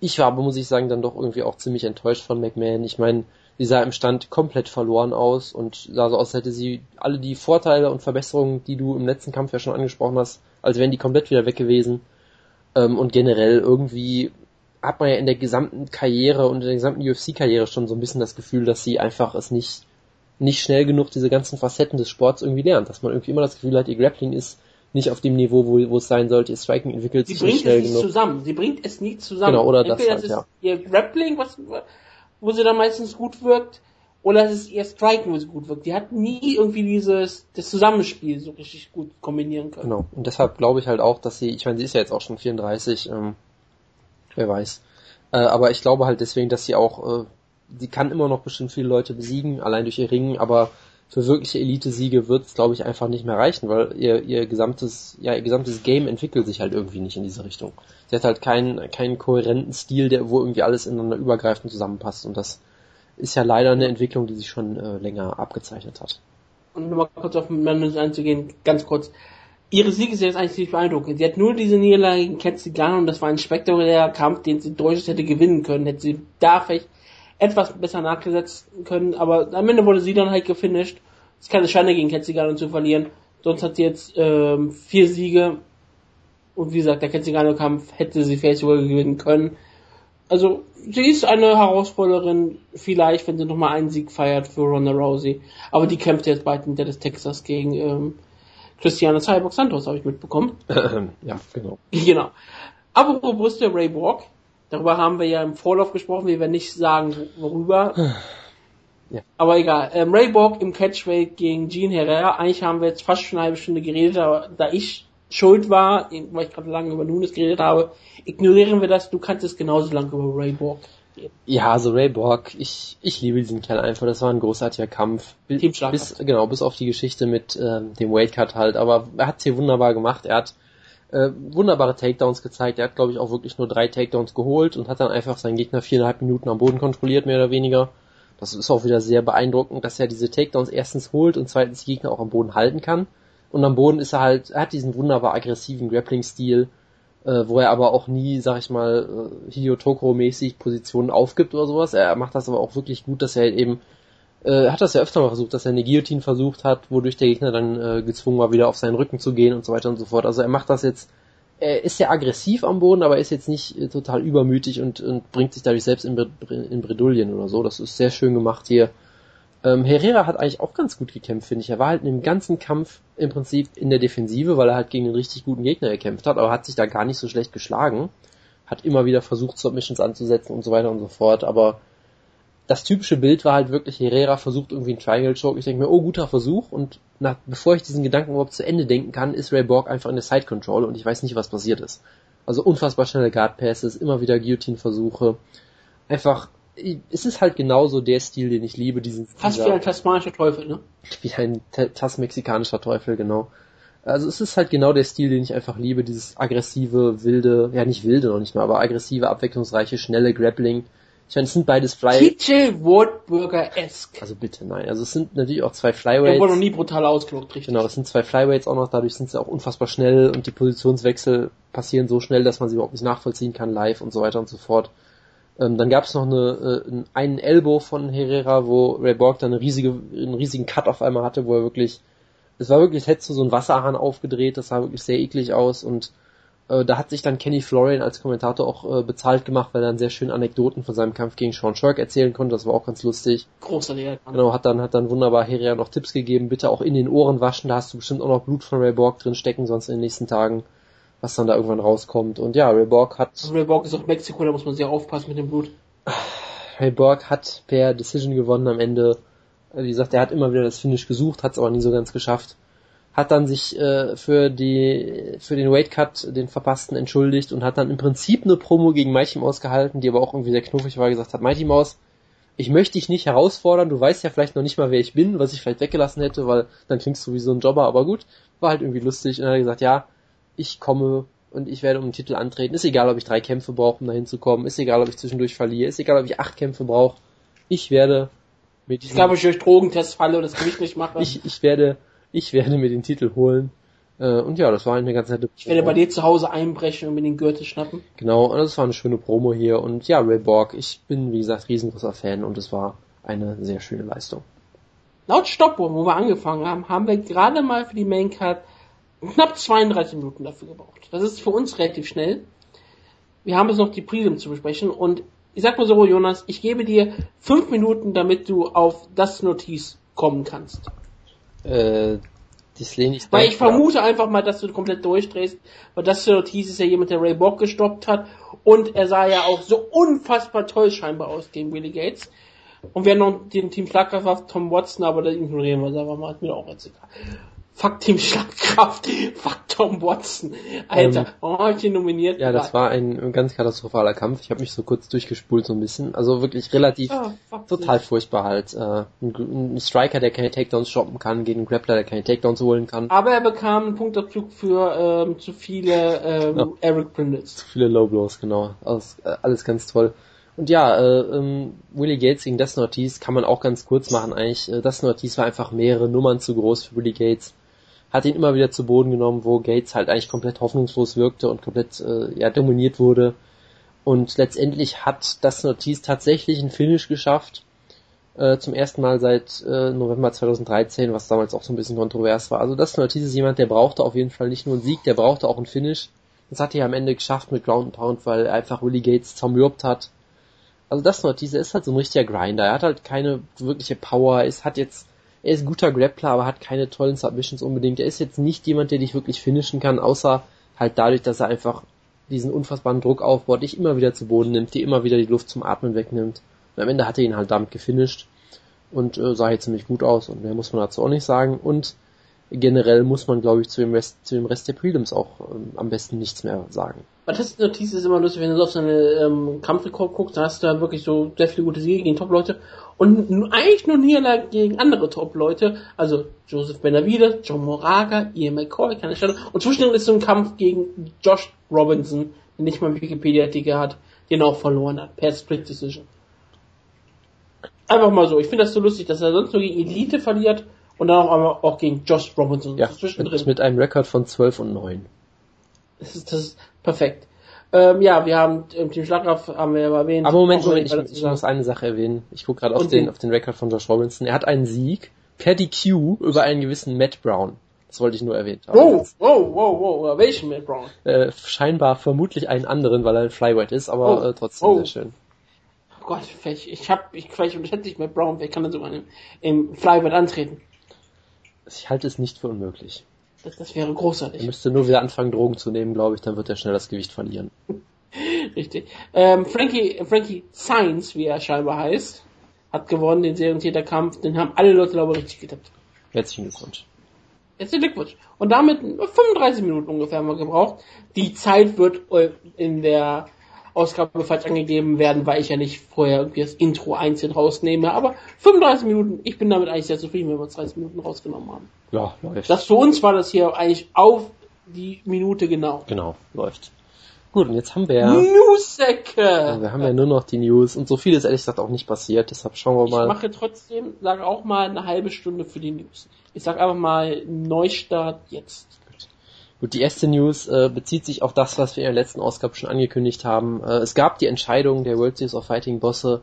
Ich war aber, muss ich sagen, dann doch irgendwie auch ziemlich enttäuscht von McMahon. Ich meine, sie sah im Stand komplett verloren aus und sah so aus, als hätte sie alle die Vorteile und Verbesserungen, die du im letzten Kampf ja schon angesprochen hast, als wären die komplett wieder weg gewesen. Ähm, und generell irgendwie hat man ja in der gesamten Karriere und in der gesamten UFC-Karriere schon so ein bisschen das Gefühl, dass sie einfach es nicht, nicht schnell genug diese ganzen Facetten des Sports irgendwie lernt. Dass man irgendwie immer das Gefühl hat, ihr Grappling ist nicht auf dem Niveau, wo, wo es sein sollte. Ihr Striking entwickelt sie sich nicht schnell genug. Sie bringt es nicht zusammen. Sie bringt es nie zusammen. Genau, oder Entweder das halt, ja. Ihr Grappling, was, wo sie dann meistens gut wirkt, oder es ist ihr Striking, wo sie gut wirkt. Die hat nie irgendwie dieses, das Zusammenspiel so richtig gut kombinieren können. Genau. Und deshalb glaube ich halt auch, dass sie, ich meine, sie ist ja jetzt auch schon 34, ähm, wer weiß. Äh, aber ich glaube halt deswegen, dass sie auch, äh, sie kann immer noch bestimmt viele Leute besiegen, allein durch ihr Ringen, aber für wirkliche Elite-Siege wird es, glaube ich, einfach nicht mehr reichen, weil ihr, ihr gesamtes, ja, ihr gesamtes Game entwickelt sich halt irgendwie nicht in diese Richtung. Sie hat halt keinen, keinen kohärenten Stil, der, wo irgendwie alles ineinander übergreift und zusammenpasst und das ist ja leider eine Entwicklung, die sich schon äh, länger abgezeichnet hat. Und nochmal kurz auf Mendes einzugehen, ganz kurz. Ihre Siege sind jetzt eigentlich ziemlich beeindruckend. Sie hat nur diese Niederlage gegen Zigano und das war ein spektakulärer Kampf, den sie durchaus hätte gewinnen können. Hätte sie da vielleicht etwas besser nachgesetzt können, aber am Ende wurde sie dann halt gefinisht. Es ist keine Schande gegen Ketzigano zu verlieren. Sonst hat sie jetzt ähm, vier Siege. Und wie gesagt, der Ketzigano-Kampf hätte sie vielleicht sogar gewinnen können. Also, sie ist eine Herausforderin, vielleicht, wenn sie nochmal einen Sieg feiert für Ronda Rousey. Aber die kämpft jetzt bald in Dallas, Texas gegen ähm, Christiane Cyborg Santos, habe ich mitbekommen. ja, genau. Genau. Ist der Ray Borg? Darüber haben wir ja im Vorlauf gesprochen, wir werden nicht sagen, worüber. Ja. Aber egal. Ähm, Ray Borg im Catchweight gegen Gene Herrera. Eigentlich haben wir jetzt fast schon eine halbe Stunde geredet, aber da ich schuld war, weil ich gerade lange über Nunes geredet habe, ignorieren wir das. Du kannst es genauso lange über Ray Borg reden. Ja, also Ray Borg, ich, ich liebe diesen Kerl einfach. Das war ein großartiger Kampf. Bis, genau, bis auf die Geschichte mit ähm, dem Weightcut halt. Aber er hat es hier wunderbar gemacht. Er hat äh, wunderbare Takedowns gezeigt. Er hat, glaube ich, auch wirklich nur drei Takedowns geholt und hat dann einfach seinen Gegner viereinhalb Minuten am Boden kontrolliert, mehr oder weniger. Das ist auch wieder sehr beeindruckend, dass er diese Takedowns erstens holt und zweitens die Gegner auch am Boden halten kann. Und am Boden ist er halt, er hat diesen wunderbar aggressiven Grappling-Stil, äh, wo er aber auch nie, sag ich mal, äh, Hideo Tokoro-mäßig Positionen aufgibt oder sowas. Er macht das aber auch wirklich gut, dass er halt eben, äh, hat das ja öfter mal versucht, dass er eine Guillotine versucht hat, wodurch der Gegner dann äh, gezwungen war, wieder auf seinen Rücken zu gehen und so weiter und so fort. Also er macht das jetzt er ist sehr aggressiv am Boden, aber er ist jetzt nicht äh, total übermütig und, und bringt sich dadurch selbst in, in Bredouillen oder so. Das ist sehr schön gemacht hier. Ähm, Herrera hat eigentlich auch ganz gut gekämpft, finde ich. Er war halt in dem ganzen Kampf im Prinzip in der Defensive, weil er halt gegen einen richtig guten Gegner gekämpft hat, aber hat sich da gar nicht so schlecht geschlagen. Hat immer wieder versucht, Submissions anzusetzen und so weiter und so fort, aber das typische Bild war halt wirklich, Herrera versucht irgendwie einen Triangle Choke. Ich denke mir, oh, guter Versuch. Und nach, bevor ich diesen Gedanken überhaupt zu Ende denken kann, ist Ray Borg einfach in der Side Control und ich weiß nicht, was passiert ist. Also unfassbar schnelle Guard Passes, immer wieder Guillotine-Versuche. Einfach, es ist halt genauso der Stil, den ich liebe. Diesen, Fast dieser, wie ein tasmanischer Teufel, ne? Wie ein tas-mexikanischer Teufel, genau. Also es ist halt genau der Stil, den ich einfach liebe, dieses aggressive, wilde, ja nicht wilde noch nicht mal, aber aggressive, abwechslungsreiche, schnelle Grappling ich meine, es sind beides Fly... TJ Wardburger-esque. Also bitte, nein. Also es sind natürlich auch zwei Flyweights. Der wurde noch nie brutal ausgelockt, richtig. Genau, es sind zwei Flyweights auch noch, dadurch sind sie auch unfassbar schnell und die Positionswechsel passieren so schnell, dass man sie überhaupt nicht nachvollziehen kann live und so weiter und so fort. Ähm, dann gab es noch eine, äh, einen Elbow von Herrera, wo Ray Borg dann eine riesige, einen riesigen Cut auf einmal hatte, wo er wirklich, es war wirklich, es hätte so ein Wasserhahn aufgedreht, das sah wirklich sehr eklig aus und äh, da hat sich dann Kenny Florian als Kommentator auch äh, bezahlt gemacht, weil er dann sehr schön Anekdoten von seinem Kampf gegen Sean Shirk erzählen konnte. Das war auch ganz lustig. Großer Lehrer. Genau, hat dann, hat dann wunderbar Heria noch Tipps gegeben. Bitte auch in den Ohren waschen. Da hast du bestimmt auch noch Blut von Ray Borg drin stecken, sonst in den nächsten Tagen, was dann da irgendwann rauskommt. Und ja, Ray Borg hat... Ray Borg ist auch Mexiko, da muss man sehr aufpassen mit dem Blut. Ray Borg hat per Decision gewonnen am Ende. Wie gesagt, er hat immer wieder das Finish gesucht, hat es aber nie so ganz geschafft hat dann sich äh, für die für den Weight Cut, den verpassten, entschuldigt und hat dann im Prinzip eine Promo gegen Mighty Mouse gehalten, die aber auch irgendwie sehr knuffig war, gesagt hat, Mighty Mouse, ich möchte dich nicht herausfordern, du weißt ja vielleicht noch nicht mal, wer ich bin, was ich vielleicht weggelassen hätte, weil dann klingst du wie so ein Jobber, aber gut, war halt irgendwie lustig und dann hat er gesagt, ja, ich komme und ich werde um den Titel antreten. Ist egal, ob ich drei Kämpfe brauche, um dahin zu kommen. Ist egal, ob ich zwischendurch verliere. Ist egal, ob ich acht Kämpfe brauche. Ich werde mit. Ich glaube, ich durch Drogentest falle und das Gewicht nicht mache. ich, ich werde, ich werde mir den Titel holen. Äh, und ja, das war eine ganz nette Ich werde bei dir zu Hause einbrechen und mir den Gürtel schnappen. Genau, und das war eine schöne Promo hier. Und ja, Ray Borg, ich bin, wie gesagt, riesengroßer Fan und es war eine sehr schöne Leistung. Laut Stoppuhr, wo wir angefangen haben, haben wir gerade mal für die Maincard knapp 32 Minuten dafür gebraucht. Das ist für uns relativ schnell. Wir haben jetzt noch die Prelim zu besprechen und ich sag mal so, Jonas, ich gebe dir fünf Minuten, damit du auf das Notiz kommen kannst. Äh, das lehne ich Weil ich vermute einfach mal, dass du komplett durchdrehst, weil das Notiz ist ja jemand, der Ray Borg gestoppt hat und er sah ja auch so unfassbar toll scheinbar aus gegen Willie Gates. Und wir haben noch den Team Schlagkraft Tom Watson, aber da ignorieren wir es einfach mal, ist mir auch jetzt egal. Fuck Team Schlagkraft, fuck Tom Watson. Alter, ähm, warum ich ihn nominiert? Ja, das war ein ganz katastrophaler Kampf. Ich habe mich so kurz durchgespult so ein bisschen. Also wirklich relativ oh, total nicht. furchtbar halt. Äh, ein, ein, Striker, der keine Takedowns shoppen kann, gegen einen Grappler, der keine Takedowns holen kann. Aber er bekam einen Punktabzug für ähm, zu viele ähm, ja. Eric Prindles. Zu viele Low Blows, genau. Alles, äh, alles ganz toll. Und ja, äh, ähm, Willie Gates gegen Dustin Ortiz kann man auch ganz kurz machen eigentlich. Äh, Dustin Ortiz war einfach mehrere Nummern zu groß für Willie Gates hat ihn immer wieder zu Boden genommen, wo Gates halt eigentlich komplett hoffnungslos wirkte und komplett äh, ja, dominiert wurde. Und letztendlich hat das Notiz tatsächlich ein Finish geschafft. Äh, zum ersten Mal seit äh, November 2013, was damals auch so ein bisschen kontrovers war. Also das Notiz ist jemand, der brauchte auf jeden Fall nicht nur einen Sieg, der brauchte auch einen Finish. Das hat er am Ende geschafft mit Ground and Pound, weil er einfach Willie Gates zermürbt hat. Also das Notiz ist halt so ein richtiger Grinder. Er hat halt keine wirkliche Power, es hat jetzt er ist ein guter Grappler, aber hat keine tollen Submissions unbedingt. Er ist jetzt nicht jemand, der dich wirklich finishen kann, außer halt dadurch, dass er einfach diesen unfassbaren Druck aufbaut, dich immer wieder zu Boden nimmt, dir immer wieder die Luft zum Atmen wegnimmt. Und am Ende hat er ihn halt damit gefinisht und äh, sah jetzt ziemlich gut aus und mehr muss man dazu auch nicht sagen. Und generell muss man, glaube ich, zu dem Rest, zu dem Rest der Prelims auch ähm, am besten nichts mehr sagen. das Notiz ist immer lustig, wenn du so auf seine ähm, Kampfrekord guckst, dann hast du da wirklich so sehr viele gute Siege gegen Top-Leute und eigentlich nur Niederlage gegen andere Top-Leute, also Joseph Benavides, John Moraga, Ian McCoy, keine Stelle. Und zwischendrin ist so ein Kampf gegen Josh Robinson, der nicht mal Wikipedia-Artikel hat, den er auch verloren hat, per Split Decision. Einfach mal so. Ich finde das so lustig, dass er sonst nur gegen Elite verliert und dann auch einmal auch gegen Josh Robinson. Ja, mit, mit einem Rekord von 12 und 9. Das ist, das ist perfekt. Ähm, ja, wir haben im Team Schlagkraft haben wir ja erwähnt. Aber Moment, Moment, ich, ich muss eine Sache erwähnen. Ich gucke gerade auf den, auf den Rekord von Josh Robinson. Er hat einen Sieg per DQ über einen gewissen Matt Brown. Das wollte ich nur erwähnt haben. Oh, oh, oh, oh, welchen Matt Brown? Äh, scheinbar vermutlich einen anderen, weil er ein Flyweight ist, aber oh, äh, trotzdem oh. sehr schön. Oh Gott, vielleicht, ich hab, ich, vielleicht unterschätze ich Matt Brown, vielleicht kann er sogar im, im Flyweight antreten. Ich halte es nicht für unmöglich. Das, das wäre großartig. Er müsste nur wieder anfangen, Drogen zu nehmen, glaube ich, dann wird er schnell das Gewicht verlieren. Richtig. Ähm, Frankie, Frankie Science, wie er scheinbar heißt, hat gewonnen den Serientäterkampf. Den haben alle Leute, glaube ich, richtig getippt. Herzlichen Glückwunsch. Herzlichen Glückwunsch. Und damit 35 Minuten ungefähr haben wir gebraucht. Die Zeit wird in der Ausgabe falsch angegeben werden, weil ich ja nicht vorher irgendwie das Intro einzeln rausnehme. Aber 35 Minuten, ich bin damit eigentlich sehr zufrieden, wenn wir 30 Minuten rausgenommen haben. Ja, läuft. Das für uns war das hier eigentlich auf die Minute genau. Genau, läuft. Gut, und jetzt haben wir ja... Newssäcke! Ja, wir haben ja nur noch die News und so viel ist ehrlich gesagt auch nicht passiert, deshalb schauen wir mal. Ich mache trotzdem, sage auch mal eine halbe Stunde für die News. Ich sag einfach mal Neustart jetzt. Gut, die erste News äh, bezieht sich auf das, was wir in der letzten Ausgabe schon angekündigt haben. Äh, es gab die Entscheidung der World Series of Fighting Bosse.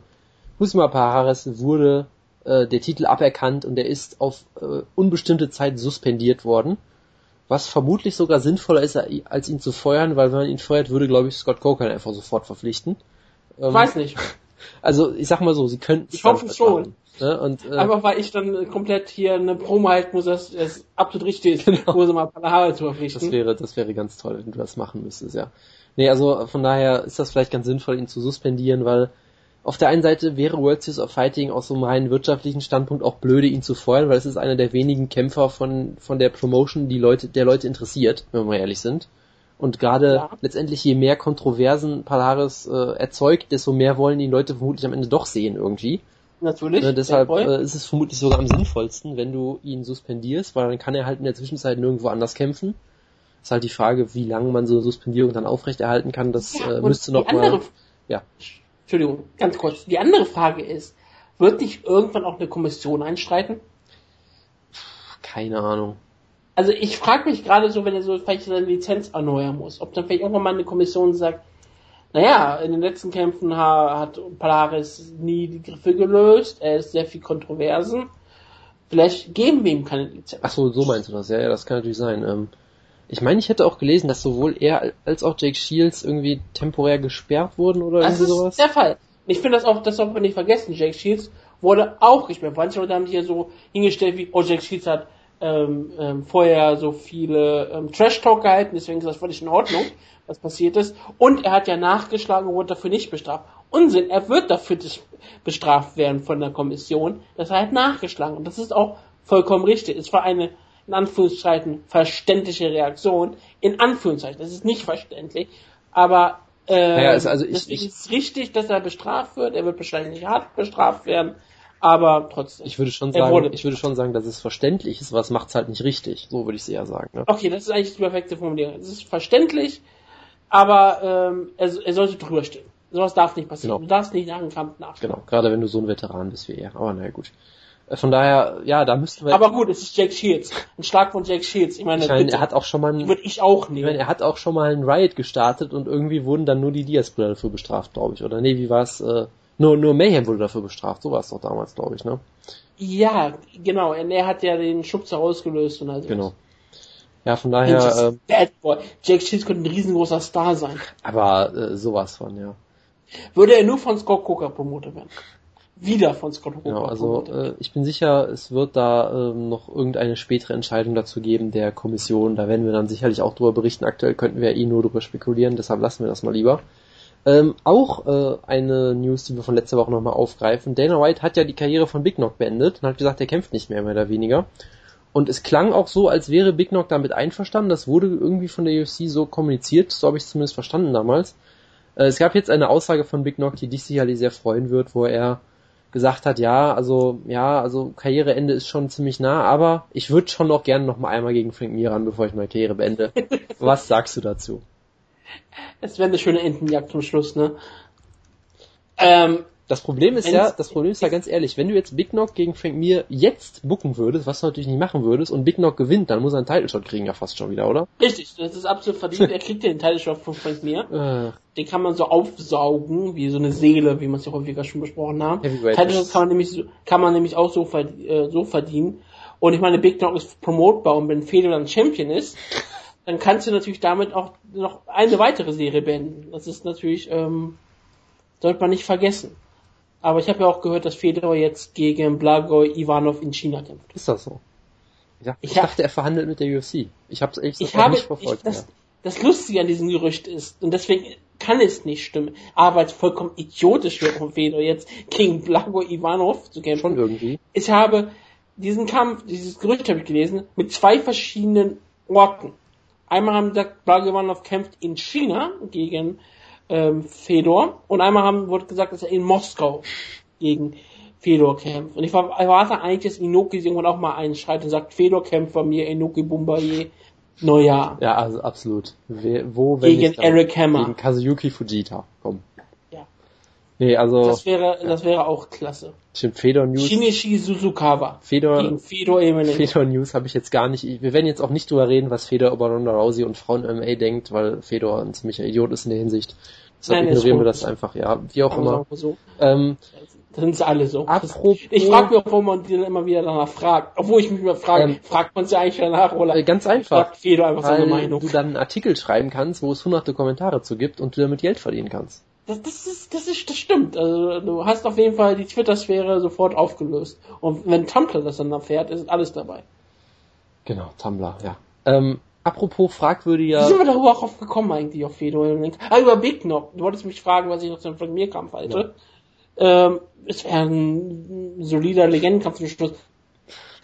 Husma Pahares wurde äh, der Titel aberkannt und er ist auf äh, unbestimmte Zeit suspendiert worden. Was vermutlich sogar sinnvoller ist, als ihn zu feuern, weil wenn man ihn feuert, würde, glaube ich, Scott Coker einfach sofort verpflichten. Ähm, Weiß nicht. Also ich sag mal so, sie könnten Ich hoffe schon. Ne? Und, äh, Einfach weil ich dann komplett hier eine Promo halten muss, dass es absolut richtig ist, genau. wo sie mal Panahara zu verpflichten. Das wäre, das wäre ganz toll, wenn du das machen müsstest, ja. Nee, also von daher ist das vielleicht ganz sinnvoll, ihn zu suspendieren, weil auf der einen Seite wäre World Series of Fighting aus so einem rein wirtschaftlichen Standpunkt auch blöde, ihn zu feuern, weil es ist einer der wenigen Kämpfer von, von der Promotion, die Leute, der Leute interessiert, wenn wir mal ehrlich sind. Und gerade ja. letztendlich, je mehr Kontroversen Palaris äh, erzeugt, desto mehr wollen ihn Leute vermutlich am Ende doch sehen irgendwie. Natürlich. Ne, deshalb äh, ist es vermutlich sogar am sinnvollsten, wenn du ihn suspendierst, weil dann kann er halt in der Zwischenzeit nirgendwo anders kämpfen. Ist halt die Frage, wie lange man so eine Suspendierung dann aufrechterhalten kann. Das Ja, äh, müsste noch andere, mal. Ja. Entschuldigung, ganz kurz. Die andere Frage ist, wird nicht irgendwann auch eine Kommission einstreiten? Keine Ahnung. Also ich frage mich gerade so, wenn er so vielleicht seine Lizenz erneuern muss, ob dann vielleicht irgendwann mal eine Kommission sagt, naja, in den letzten Kämpfen ha- hat Polaris nie die Griffe gelöst, er ist sehr viel Kontroversen. Vielleicht geben wir ihm keine Lizenz. Ach so, so meinst du das? Ja, ja, das kann natürlich sein. Ähm, ich meine, ich hätte auch gelesen, dass sowohl er als auch Jake Shields irgendwie temporär gesperrt wurden oder Das irgendwie ist sowas. der Fall. Ich finde das auch, das darf man nicht vergessen. Jake Shields wurde auch gesperrt. Manche Leute haben sich ja so hingestellt wie, oh, Jake Shields hat ähm, ähm, vorher so viele ähm, Trash-Talk gehalten, deswegen ist das völlig in Ordnung, was passiert ist. Und er hat ja nachgeschlagen und wurde dafür nicht bestraft. Unsinn, er wird dafür bestraft werden von der Kommission, dass er halt nachgeschlagen. Und das ist auch vollkommen richtig. Es war eine, in Anführungszeichen, verständliche Reaktion. In Anführungszeichen, das ist nicht verständlich. Aber äh, Naja, also- also ich- deswegen ich- ist es richtig, dass er bestraft wird. Er wird wahrscheinlich nicht hart bestraft werden, aber trotzdem. Ich würde schon sagen, ich würde schon sagen, dass es verständlich ist, was macht's halt nicht richtig. So würde ich es eher sagen. Ne? Okay, das ist eigentlich die perfekte Formulierung. Es ist verständlich, aber ähm, er, er sollte drüber stehen. Sowas darf nicht passieren. Genau. Du darfst nicht nach dem Kampf nachschauen. Genau, gerade wenn du so ein Veteran bist wie er. Aber naja, gut. Äh, Von daher, ja, da müssten wir. Aber gut, es ist Jake Shields. Ein Schlag von Jake Shields. Ich meine, ich meine, er hat auch schon mal, ein, würde ich auch ich nehmen. meine, er hat auch schon mal ein Riot gestartet und irgendwie wurden dann nur die Diaz-Brüder dafür bestraft, glaube ich. Oder nee, wie war's? Äh, nur nur Mayhem wurde dafür bestraft. So war es doch damals, glaube ich, ne? Ja, genau. Er hat ja den Schubser ausgelöst und also. Genau. Ja, von daher, äh, Bad Boy. Jake Shields könnte ein riesengroßer Star sein. aber äh, sowas von, ja. Würde er nur von Scott Coker promotet werden. Wieder von Scott Coker Genau, also äh, ich bin sicher, es wird da ähm, noch irgendeine spätere Entscheidung dazu geben der Kommission. Da werden wir dann sicherlich auch drüber berichten. Aktuell könnten wir eh nur drüber spekulieren, deshalb lassen wir das mal lieber. Ähm, auch äh, eine News, die wir von letzter Woche nochmal aufgreifen. Dana White hat ja die Karriere von Big Knock beendet und hat gesagt, er kämpft nicht mehr, mehr oder weniger. Und es klang auch so, als wäre Big Knock damit einverstanden. Das wurde irgendwie von der UFC so kommuniziert, so habe ich es zumindest verstanden damals. Äh, es gab jetzt eine Aussage von Big Knock, die dich sicherlich sehr freuen wird, wo er gesagt hat, ja, also ja, also Karriereende ist schon ziemlich nah, aber ich würde schon noch gerne noch mal einmal gegen Frank Mir ran, bevor ich meine Karriere beende. Was sagst du dazu? Es wäre eine schöne Entenjagd zum Schluss, ne? Ähm, Das Problem ist ja, das Problem ist ja ganz ehrlich, wenn du jetzt Big Knock gegen Frank Mir jetzt booken würdest, was du natürlich nicht machen würdest, und Big Knock gewinnt, dann muss er einen Title Shot kriegen ja fast schon wieder, oder? richtig, das ist absolut verdient. Er kriegt ja den Title Shot von Frank Mir. Äh, Den kann man so aufsaugen, wie so eine Seele, wie man es ja häufiger schon besprochen haben. Title Shots kann man nämlich, kann man nämlich auch äh, so verdienen. Und ich meine, Big Knock ist promotbar und wenn Fedor dann Champion ist, dann kannst du natürlich damit auch noch eine weitere Serie beenden. Das ist natürlich, ähm, sollte man nicht vergessen. Aber ich habe ja auch gehört, dass Fedor jetzt gegen Blagoj Ivanov in China kämpft. ist das so? Ja, ich, Ich dachte, er verhandelt mit der UFC. Ich habe es ehrlich Ich gesagt noch habe, nicht ich, verfolgt. das, ja. das Lustige an diesem Gerücht ist, und deswegen kann es nicht stimmen, aber es vollkommen idiotisch wäre von Fedor jetzt gegen Blago Ivanov zu kämpfen. Schon irgendwie. Ich habe diesen Kampf, dieses Gerücht habe ich gelesen, mit zwei verschiedenen Orten. Einmal haben gesagt, Blago Ivanov kämpft in China gegen ähm, Fedor und einmal haben, wurde gesagt, dass er in Moskau gegen Fedor kämpft. Und ich erwarte eigentlich, dass Inoki irgendwann auch mal einschreitet und sagt, Fedor kämpft bei mir, Inoki Bumbaye, Neujahr. Ja, also absolut. Wer, wo, wenn Gegen Eric Hammer. Gegen Kazuyuki Fujita. Komm. Ja. Nee, also, Das wäre, das wäre auch klasse. stimmt, Fedor News. Shinichi Suzukawa Fedor, gegen Fedor Emelianenko. Fedor News habe ich jetzt gar nicht. Wir werden jetzt auch nicht drüber reden, was Fedor über Ronda Rousey und Frauen MMA denkt, weil Fedor ein ziemlicher Idiot ist in der Hinsicht. Deshalb Nein, ignorieren wir das einfach, ja, wie auch immer. so. Ähm, sind sie alle so. Apropos- ich frage mich warum man die dann immer wieder danach fragt. Obwohl ich mich immer frage, Ähm, fragt man sie eigentlich danach oder äh, ganz einfach, fragt Fedor einfach seine Meinung. du dann einen Artikel schreiben kannst, wo es hunderte Kommentare zu gibt und du damit Geld verdienen kannst. Das, das ist, das ist, das stimmt. Also du hast auf jeden Fall die Twitter-Sphäre sofort aufgelöst. Und wenn Tumblr das dann erfährt, ist alles dabei. Genau, Tumblr, ja. Ähm, apropos Wie fragwürdiger, sind wir darüber auch auf gekommen eigentlich, auf Fedor? Ah, über Big Knock. Du wolltest mich fragen, was ich noch zum Frank Mir-Kampf halte. Ähm, es wäre ein solider Legendenkampf zum Schluss.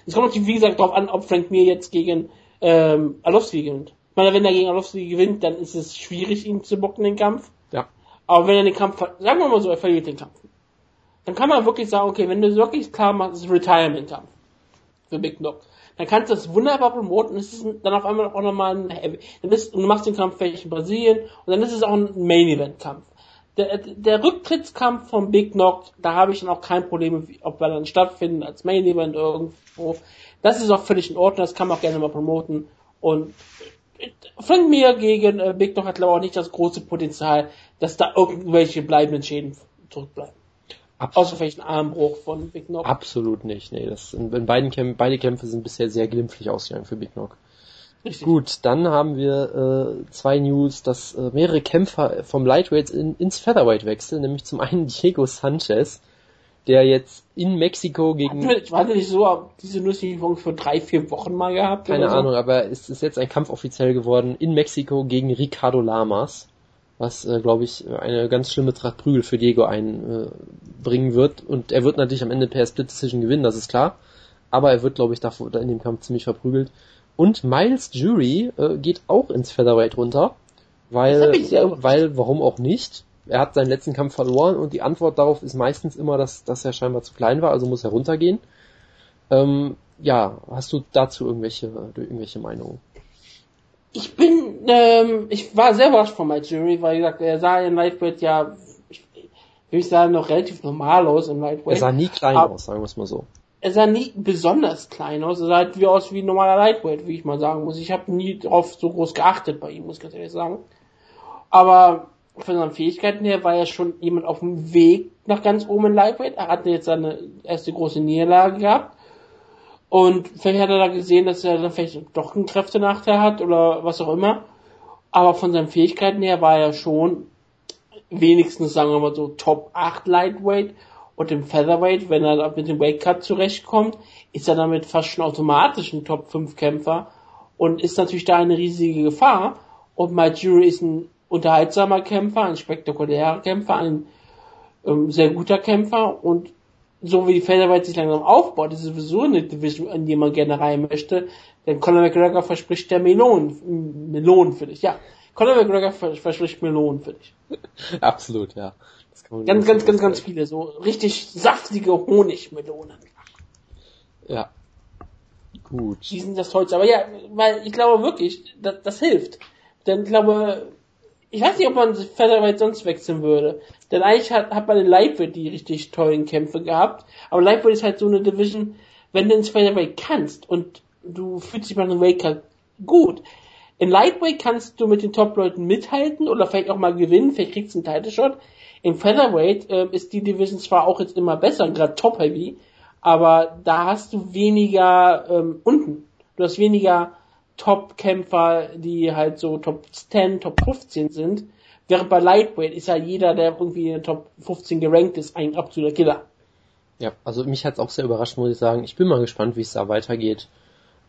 Es kommt natürlich, wie gesagt, darauf an, ob Frank Mir jetzt gegen ähm, Alowski gewinnt. Ich meine, wenn er gegen Alowski gewinnt, dann ist es schwierig, ihn zu bocken, den Kampf. Aber wenn er den Kampf, sagen wir mal so, er verliert den Kampf. Dann kann man wirklich sagen, okay, wenn du es wirklich klar machst, ist Retirement-Kampf. für Big Knock. Dann kannst du das wunderbar promoten, es ist dann auf einmal auch nochmal ein Heavy. Dann ist, du machst den Kampf vielleicht in Brasilien und dann ist es auch ein Main Event Kampf. Der, der Rücktrittskampf von Big Knock, da habe ich dann auch kein Problem, ob wir dann stattfinden als Main Event irgendwo. Das ist auch völlig in Ordnung, das kann man auch gerne mal promoten. Und von mir gegen äh, Big Knock hat glaube ich auch nicht das große Potenzial, dass da irgendwelche bleibenden Schäden zurückbleiben. Absolut. Außer vielleicht ein Armbruch von Big Knock. Absolut nicht, nee. Das, in, in beiden Kämpfen, beide Kämpfe sind bisher sehr glimpflich ausgegangen für Big Knock. Richtig. Gut, dann haben wir äh, zwei News, dass äh, mehrere Kämpfer vom Lightweight in, ins Featherweight wechseln, nämlich zum einen Diego Sanchez, der jetzt in Mexiko gegen... Ich hatte nicht so diese Nusslichung für drei, vier Wochen mal gehabt? Keine Ahnung, so? aber es ist jetzt ein Kampf offiziell geworden in Mexiko gegen Ricardo Lamas was, äh, glaube ich, eine ganz schlimme Tracht Prügel für Diego einbringen äh, wird. Und er wird natürlich am Ende per Split Decision gewinnen, das ist klar. Aber er wird, glaube ich, davor, in dem Kampf ziemlich verprügelt. Und Miles Jury äh, geht auch ins Featherweight runter, weil, weil, warum auch nicht? Er hat seinen letzten Kampf verloren und die Antwort darauf ist meistens immer, dass, dass er scheinbar zu klein war, also muss er runtergehen. Ähm, ja, hast du dazu irgendwelche, irgendwelche Meinungen? ich bin, ähm, ich war sehr überrascht von Mike Jury, weil, wie gesagt, er sah in Lightweight ja, ich, will ich sagen, noch relativ normal aus in Lightweight. Er sah nie klein Aber aus, sagen wir es mal so. Er sah nie besonders klein aus, er sah halt wie aus wie ein normaler Lightweight, wie ich mal sagen muss. Ich habe nie darauf so groß geachtet bei ihm, muss ich ganz ehrlich sagen. Aber von seinen Fähigkeiten her war er schon jemand auf dem Weg nach ganz oben in Lightweight. Er hatte jetzt seine erste große Niederlage gehabt und vielleicht hat er da gesehen, dass er dann vielleicht doch einen Kräftenachteil hat oder was auch immer. Aber von seinen Fähigkeiten her war er schon wenigstens, sagen wir mal so, Top 8 Lightweight und im Featherweight, wenn er mit dem Weight Cut zurechtkommt, ist er damit fast schon automatisch ein Top 5 Kämpfer und ist natürlich da eine riesige Gefahr. Und Majuri ist ein unterhaltsamer Kämpfer, ein spektakulärer Kämpfer, ein ähm, sehr guter Kämpfer und so wie die Featherweight sich langsam aufbaut, ist es sowieso eine Division, in die man gerne rein möchte. Denn Conor McGregor verspricht der Melonen, Melonen für dich, ja. Conor McGregor verspricht Melonen für dich. Absolut, ja. ganz, ganz, ganz, ganz viele, so richtig saftige Honigmelonen. Ja. Gut. Die sind das tollste. Aber ja, weil ich glaube wirklich, das, das hilft. Denn ich glaube, ich weiß nicht, ob man Featherweight sonst wechseln würde. Denn eigentlich hat, hat man in Lightweight die richtig tollen Kämpfe gehabt. Aber Lightweight ist halt so eine Division, wenn du ins Featherweight kannst und du fühlst dich bei einem Waker gut. In Lightweight kannst du mit den Top-Leuten mithalten oder vielleicht auch mal gewinnen, vielleicht kriegst du einen Title-Shot. Im Featherweight äh, ist die Division zwar auch jetzt immer besser, gerade Top-Heavy, aber da hast du weniger ähm, unten. Du hast weniger Top-Kämpfer, die halt so Top 10, Top 15 sind. Während bei Lightweight ist ja jeder, der irgendwie in der Top 15 gerankt ist, ein absoluter Killer. Ja, also mich hat's auch sehr überrascht, muss ich sagen. Ich bin mal gespannt, wie es da weitergeht.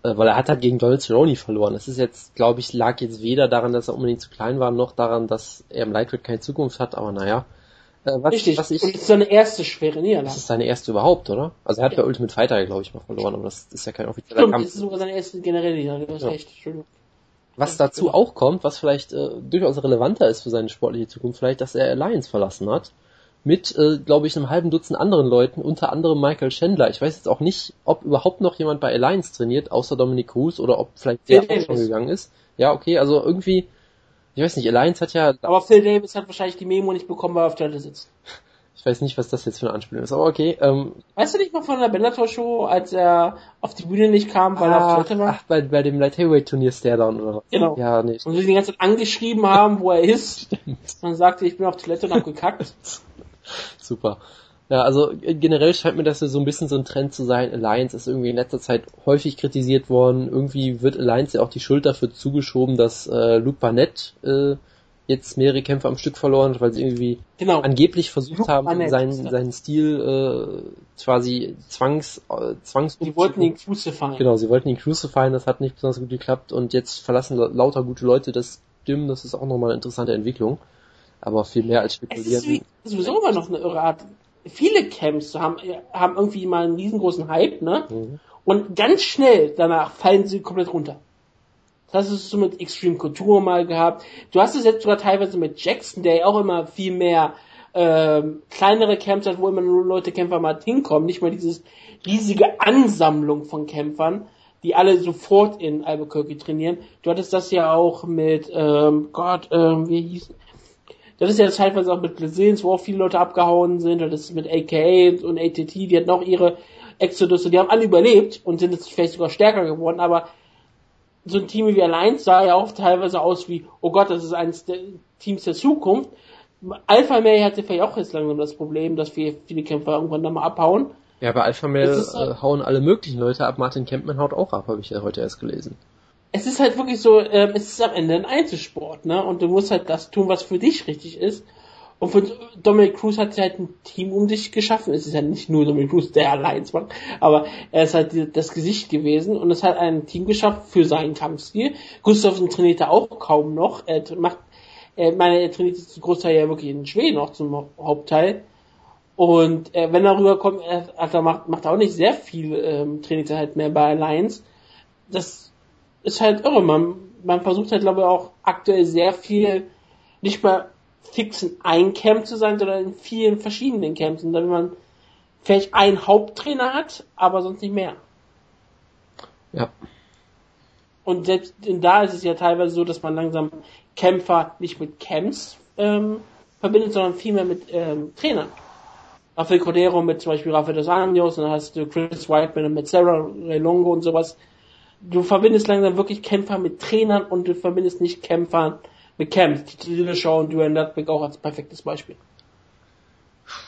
Äh, weil er hat halt gegen Donald Cerrone verloren. Das ist jetzt, glaube ich, lag jetzt weder daran, dass er unbedingt zu klein war, noch daran, dass er im Lightweight keine Zukunft hat, aber naja. Äh, was, Richtig. Was ich, und das ist seine erste schwere Niederlage. Das ist seine erste überhaupt, oder? Also er hat ja. bei Ultimate Fighter, glaube ich, mal verloren, aber das ist ja kein offizieller Stimmt, Kampf. Das ist sogar seine erste generelle Niederlage, das ist ja. echt, Entschuldigung. Was dazu auch kommt, was vielleicht äh, durchaus relevanter ist für seine sportliche Zukunft, vielleicht, dass er Alliance verlassen hat. Mit, äh, glaube ich, einem halben Dutzend anderen Leuten, unter anderem Michael Chandler. Ich weiß jetzt auch nicht, ob überhaupt noch jemand bei Alliance trainiert, außer Dominic Cruz, oder ob vielleicht der auch schon gegangen ist. Ja, okay, also irgendwie, ich weiß nicht, Alliance hat ja... Aber Phil Davis hat wahrscheinlich die Memo nicht bekommen, weil er auf Toilette sitzt. Ich weiß nicht, was das jetzt für eine Anspielung ist, aber okay. Ähm, weißt du nicht mal von der Bellator-Show, als er auf die Bühne nicht kam, weil ah, er auf Toilette war? Ach, bei, bei dem Light Heavyweight Turnier Stairdown oder was? Genau. Ja, nee. Und sie die ganze Zeit angeschrieben haben, wo er ist. Stimmt. Man sagte, ich bin auf Toilette und hab gekackt. Super. Ja, also äh, generell scheint mir das so ein bisschen so ein Trend zu sein. Alliance ist irgendwie in letzter Zeit häufig kritisiert worden. Irgendwie wird Alliance ja auch die Schuld dafür zugeschoben, dass äh, Luke Barnett äh, jetzt mehrere Kämpfe am Stück verloren, weil sie irgendwie genau. angeblich versucht Luke haben, Barnett, seinen, seinen Stil äh, quasi zwangs, äh, zwangs Sie wollten ihn crucifieren. Genau, sie wollten ihn crucifieren, das hat nicht besonders gut geklappt und jetzt verlassen lauter gute Leute das Gym, das ist auch nochmal eine interessante Entwicklung. Aber viel mehr als spekulieren. Es ist wie, sowieso immer noch eine irre Art viele Camps haben, haben irgendwie mal einen riesengroßen Hype, ne? Mhm. Und ganz schnell danach fallen sie komplett runter. Das hast du mit Extreme Couture mal gehabt. Du hast es jetzt sogar teilweise mit Jackson, der ja auch immer viel mehr ähm, kleinere Camps hat, wo immer nur Leute Kämpfer mal hinkommen, nicht mal dieses riesige Ansammlung von Kämpfern, die alle sofort in Albuquerque trainieren. Du hattest das ja auch mit, ähm, Gott, ähm, wie hieß, das ist ja teilweise auch mit Blazins, wo auch viele Leute abgehauen sind, das ist mit AKA und ATT, die hatten auch ihre Exodus und die haben alle überlebt und sind jetzt vielleicht sogar stärker geworden, aber so ein Team wie Alliance sah ja auch teilweise aus wie, oh Gott, das ist eines der Teams der Zukunft. Alpha Male hatte vielleicht auch jetzt langsam das Problem, dass wir viele Kämpfer irgendwann dann mal abhauen. Ja, bei Alpha Male halt, hauen alle möglichen Leute ab. Martin Kempman haut auch ab, habe ich ja heute erst gelesen. Es ist halt wirklich so, ähm, es ist am Ende ein Einzelsport, ne? Und du musst halt das tun, was für dich richtig ist. Und für Dominic Cruz hat sie halt ein Team um sich geschaffen. Es ist ja nicht nur Dominic Cruz, der allein macht, aber er ist halt das Gesicht gewesen und es hat ein Team geschaffen für seinen Kampfstil. Gustafsson trainiert er auch kaum noch. Er macht er, meine, er trainiert zum Großteil ja wirklich in Schweden noch zum Hauptteil. Und äh, wenn er rüberkommt, er, er macht, macht er auch nicht sehr viel ähm, Trainingszeit halt mehr bei Alliance. Das ist halt irre. Man, man versucht halt, glaube ich, auch aktuell sehr viel, nicht mal fix in ein Camp zu sein, sondern in vielen verschiedenen Camps. Und dann man vielleicht einen Haupttrainer hat, aber sonst nicht mehr. Ja. Und selbst da ist es ja teilweise so, dass man langsam Kämpfer nicht mit Camps ähm, verbindet, sondern vielmehr mit ähm, Trainern. Rafael Cordero mit zum Beispiel Rafael dos Anjos, dann hast du Chris Whiteman mit Sarah Relongo und sowas. Du verbindest langsam wirklich Kämpfer mit Trainern und du verbindest nicht Kämpfer mit Camps. Die Dillashaw und Duane Ludwig auch als perfektes Beispiel.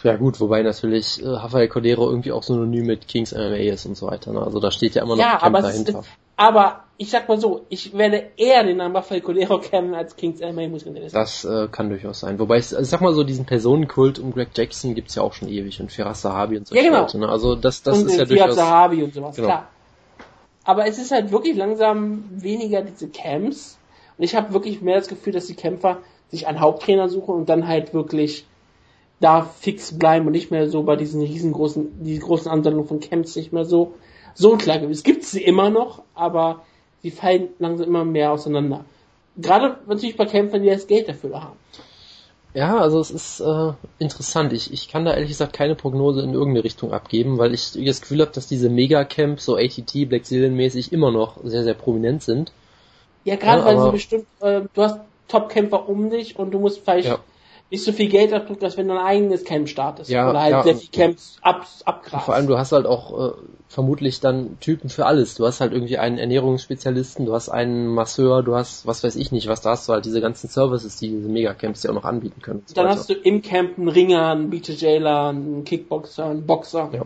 Ja gut, wobei natürlich äh, Rafael Cordero irgendwie auch synonym mit Kings MMA ist und so weiter. Ne? Also da steht ja immer noch ja, Camp dahinter. Ist, aber ich sag mal so, ich werde eher den Namen Rafael Cordero kennen als Kings MMA, muss ich Das äh, kann durchaus sein. Wobei, ich, also ich sag mal so, diesen Personenkult um Greg Jackson gibt's ja auch schon ewig und Firas Sahabi und so ja, genau. Leute. Ne? Also das, das und ist ja Firas durchaus... Sahabi und sowas, genau. klar. Aber es ist halt wirklich langsam weniger diese Camps. Und ich habe wirklich mehr das Gefühl, dass die Kämpfer sich einen Haupttrainer suchen und dann halt wirklich da fix bleiben und nicht mehr so bei diesen riesengroßen, die großen Ansammlungen von Camps nicht mehr so so klar Es gibt sie immer noch, aber sie fallen langsam immer mehr auseinander. Gerade natürlich bei Kämpfern, die das Geld dafür haben. Ja, also es ist äh, interessant. Ich, ich kann da ehrlich gesagt keine Prognose in irgendeine Richtung abgeben, weil ich das Gefühl habe, dass diese Megacamps, so ATT, Black Zealand mäßig immer noch sehr, sehr prominent sind. Ja, gerade ja, weil sie bestimmt, äh, du hast Top-Kämpfer um dich und du musst vielleicht ja nicht so viel Geld abdrückt, als wenn du ein eigenes Camp startest. Ja, oder halt ja. sehr viel Camps ab, abgrast. Vor allem, du hast halt auch äh, vermutlich dann Typen für alles. Du hast halt irgendwie einen Ernährungsspezialisten, du hast einen Masseur, du hast, was weiß ich nicht, was da hast du halt diese ganzen Services, die diese Megacamps dir auch noch anbieten können. Dann weiter. hast du im Camp einen Ringer, einen BJJler, einen Kickboxer, einen Boxer. Ja.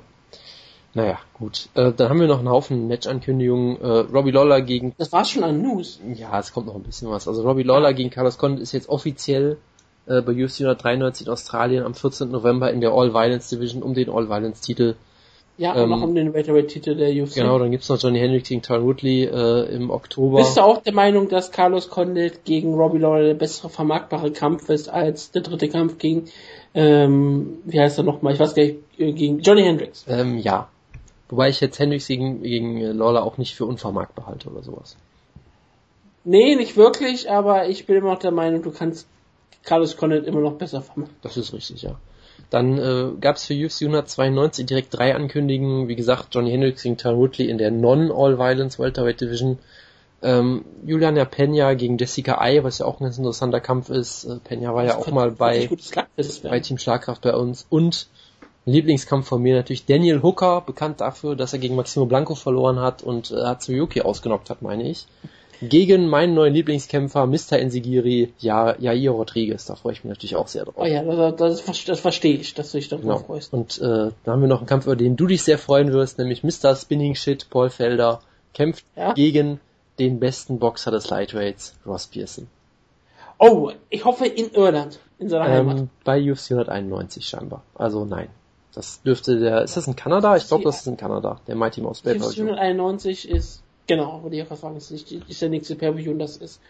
Naja, gut. Äh, dann haben wir noch einen Haufen Match-Ankündigungen. Äh, Robbie Lawler gegen... Das war schon an News. Ja, es kommt noch ein bisschen was. Also Robbie Lawler gegen Carlos Condit ist jetzt offiziell äh, bei UFC 193 in Australien am 14. November in der All Violence Division um den All Violence Titel. Ja, ähm, noch um den Welterweight Titel der UFC. Genau, dann gibt's noch Johnny Hendricks gegen Tyron Woodley äh, im Oktober. Bist du auch der Meinung, dass Carlos Condit gegen Robbie Lawler der bessere vermarktbare Kampf ist als der dritte Kampf gegen, ähm, wie heißt er nochmal, ich weiß gar nicht, äh, gegen Johnny Hendricks? Ähm, ja. Wobei ich jetzt Hendricks gegen, gegen Lawler auch nicht für unvermarktbar halte oder sowas. Nee, nicht wirklich, aber ich bin immer noch der Meinung, du kannst Carlos Condit immer noch besser vermachen. Das ist richtig, ja. Dann äh, gab es für UFC 192 direkt drei Ankündigungen. Wie gesagt, Johnny Hendricks gegen Tyron Woodley in der Non-All-Violence Welterweight Division. Ähm, Juliana Pena gegen Jessica Ai, was ja auch ein ganz interessanter Kampf ist. Äh, Pena war das ja auch mal bei, bei Team Schlagkraft bei uns. Und Lieblingskampf von mir natürlich Daniel Hooker, bekannt dafür, dass er gegen Maximo Blanco verloren hat und äh, Hatsuyuki ausgenockt hat, meine ich gegen meinen neuen Lieblingskämpfer Mr. Enzigiri, ja, Jair Rodriguez. Da freue ich mich natürlich auch sehr drauf. Oh ja, das, das, das verstehe ich, dass du dich darauf genau. freust. Und äh, da haben wir noch einen Kampf, über den du dich sehr freuen wirst, nämlich Mr. Spinning Shit Paul Felder kämpft ja? gegen den besten Boxer des Lightweights, Ross Pearson. Oh, ich hoffe in Irland, in seiner ähm, Heimat. Bei UFC 191 scheinbar. Also nein. Das dürfte der, ist das in Kanada? Ich glaube, das ist in Kanada. Der Mighty Mouse Battle. UFC 191 ist Genau, wollte ich auch sagen, das ist, ist der nächste Pay-Per-View das ist.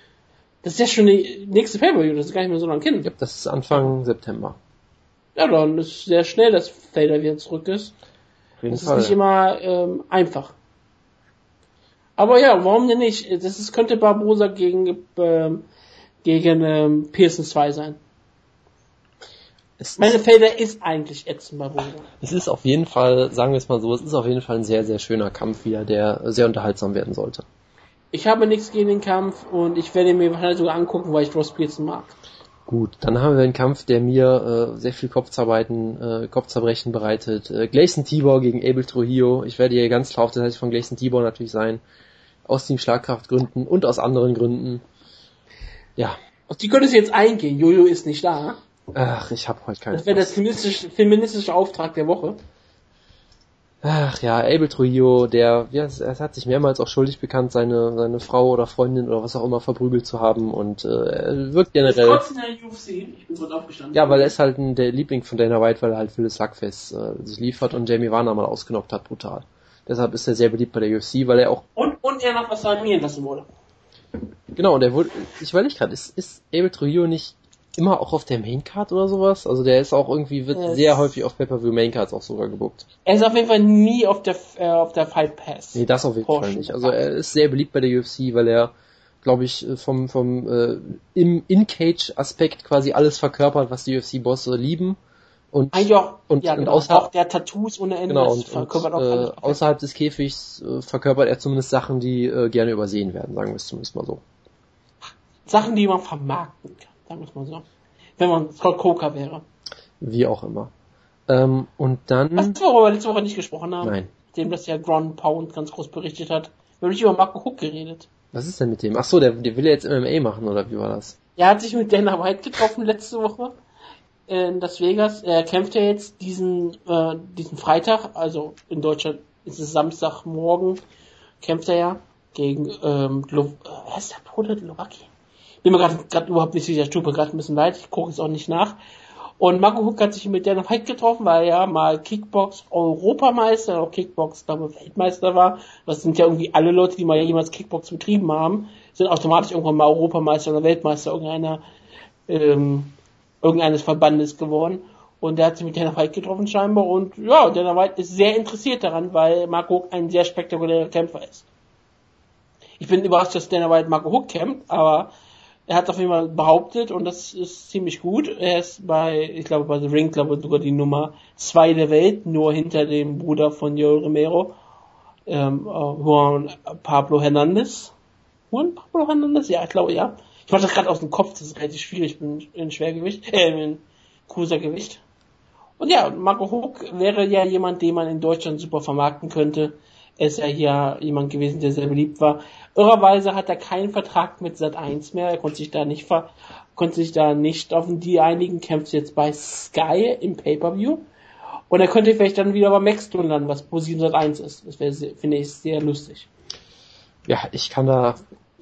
Das ist ja schon die nächste Pay-Per-View, das ist gar nicht mehr so lange hin. Ja, das ist Anfang September. Ja, dann ist sehr schnell, dass Felder wieder zurück ist. Auf jeden das Fall. ist nicht immer ähm, einfach. Aber ja, warum denn nicht? Das ist, könnte Barbosa gegen, ähm, gegen ähm, Pearson 2 sein. Es Meine ist, eigentlich Edson Barbosa. es ist auf jeden Fall, sagen wir es mal so, es ist auf jeden Fall ein sehr, sehr schöner Kampf wieder, der sehr unterhaltsam werden sollte. Ich habe nichts gegen den Kampf und ich werde ihn mir wahrscheinlich sogar angucken, weil ich Ross Pearson mag. Gut, dann haben wir einen Kampf, der mir äh, sehr viel Kopfzerbeiten, äh, Kopfzerbrechen bereitet. Äh, Gleison Tibor gegen Abel Trujillo. Ich werde hier ganz klar auf der Seite von Gleison Tibor natürlich sein. Aus Team Schlagkraftgründen und aus anderen Gründen. Ja, Auf die könntest du jetzt eingehen. Jojo ist nicht da. Ach, ich habe heute keine Das wäre der feministische, feministische Auftrag der Woche. Ach ja, Abel Trujillo, der, ja, er hat sich mehrmals auch schuldig bekannt, seine, seine Frau oder Freundin oder was auch immer verprügelt zu haben und äh, er wirkt generell... Trotz in der UFC. Ich bin kurz aufgestanden. Ja, weil er ist halt ein, der Liebling von Dana White, weil er halt Phyllis Slugfest äh, sich liefert und Jamie Warner mal ausgenockt hat, brutal. Deshalb ist er sehr beliebt bei der UFC, weil er auch, Und, und er noch was animieren lassen wurde. genau, und er wurde, ich überlege gerade, ist, ist Abel Trujillo nicht immer auch auf der Maincard oder sowas? Also der ist auch irgendwie, wird Es- sehr häufig auf Pay-Per-View Maincards auch sogar gebuckt. Er ist auf jeden Fall nie auf der, äh, auf der Fight Pass. Nee, das auf jeden. Fall nicht. Also er ist sehr beliebt bei der UFC, weil er, glaube ich, vom, vom äh, im In-Cage-Aspekt quasi alles verkörpert, was die UFC-Bosse lieben. Und Eigentlich auch, Und- ja, und genau, außer- auch der Tattoos ohne Ende. Genau, und, und auch äh, außerhalb des Käfigs äh, verkörpert er zumindest Sachen, die äh, gerne übersehen werden, sagen wir es zumindest mal so. Sachen, die man vermarkten kann, sagen wir es mal so. Wenn man Scott Coker wäre. Wie auch immer. Ähm, und dann... Was worüber wir letzte Woche nicht gesprochen haben, Nein. dem das ja Ground Pound ganz groß berichtet hat. Wir haben nicht über Marco Hook geredet. Was ist denn mit dem? Ach so, der, der will ja jetzt MMA machen, oder wie war das? Er hat sich mit Dana White getroffen letzte Woche in Las Vegas. Er kämpft ja jetzt diesen, äh, diesen Freitag, also in Deutschland ist es Samstagmorgen, kämpft er ja gegen, ähm, Lo äh, ist der Bruder Lowacki? Bin mir gerade überhaupt nicht sicher, ich tue mir gerade ein bisschen leid, ich gucke es auch nicht nach. Und Marco Huck hat sich mit Dana White getroffen, weil er mal Kickbox Europameister, auch Kickbox, glaube Weltmeister war. Das sind ja irgendwie alle Leute, die mal jemals Kickbox betrieben haben, sind automatisch irgendwann mal Europameister oder Weltmeister irgendeiner, ähm, irgendeines Verbandes geworden. Und der hat sich mit Dana White getroffen scheinbar und ja, Dana White ist sehr interessiert daran, weil Marco Huck ein sehr spektakulärer Kämpfer ist. Ich bin überrascht, dass Dana White Marco Huck kämpft, aber er hat auf jeden Fall behauptet und das ist ziemlich gut. Er ist bei, ich glaube bei The Ring, glaube ich sogar die Nummer zwei der Welt, nur hinter dem Bruder von Joel Romero, ähm, äh, Juan Pablo Hernandez. Juan Pablo Hernandez? Ja, ich glaube ja. Ich mache das gerade aus dem Kopf, das ist relativ schwierig, ich bin in Schwergewicht, äh, in Cruisergewicht. Und ja, Marco Huck wäre ja jemand, den man in Deutschland super vermarkten könnte. Er ist ja hier jemand gewesen, der sehr beliebt war. Irrerweise hat er keinen Vertrag mit Sat 1 mehr. Er konnte sich da nicht ver konnte sich da nicht auf die einigen, kämpft jetzt bei Sky im Pay-Per-View. Und er könnte vielleicht dann wieder bei Maxton landen, was ProSieben Sat 1 ist. Das wäre, finde ich, sehr lustig. Ja, ich kann da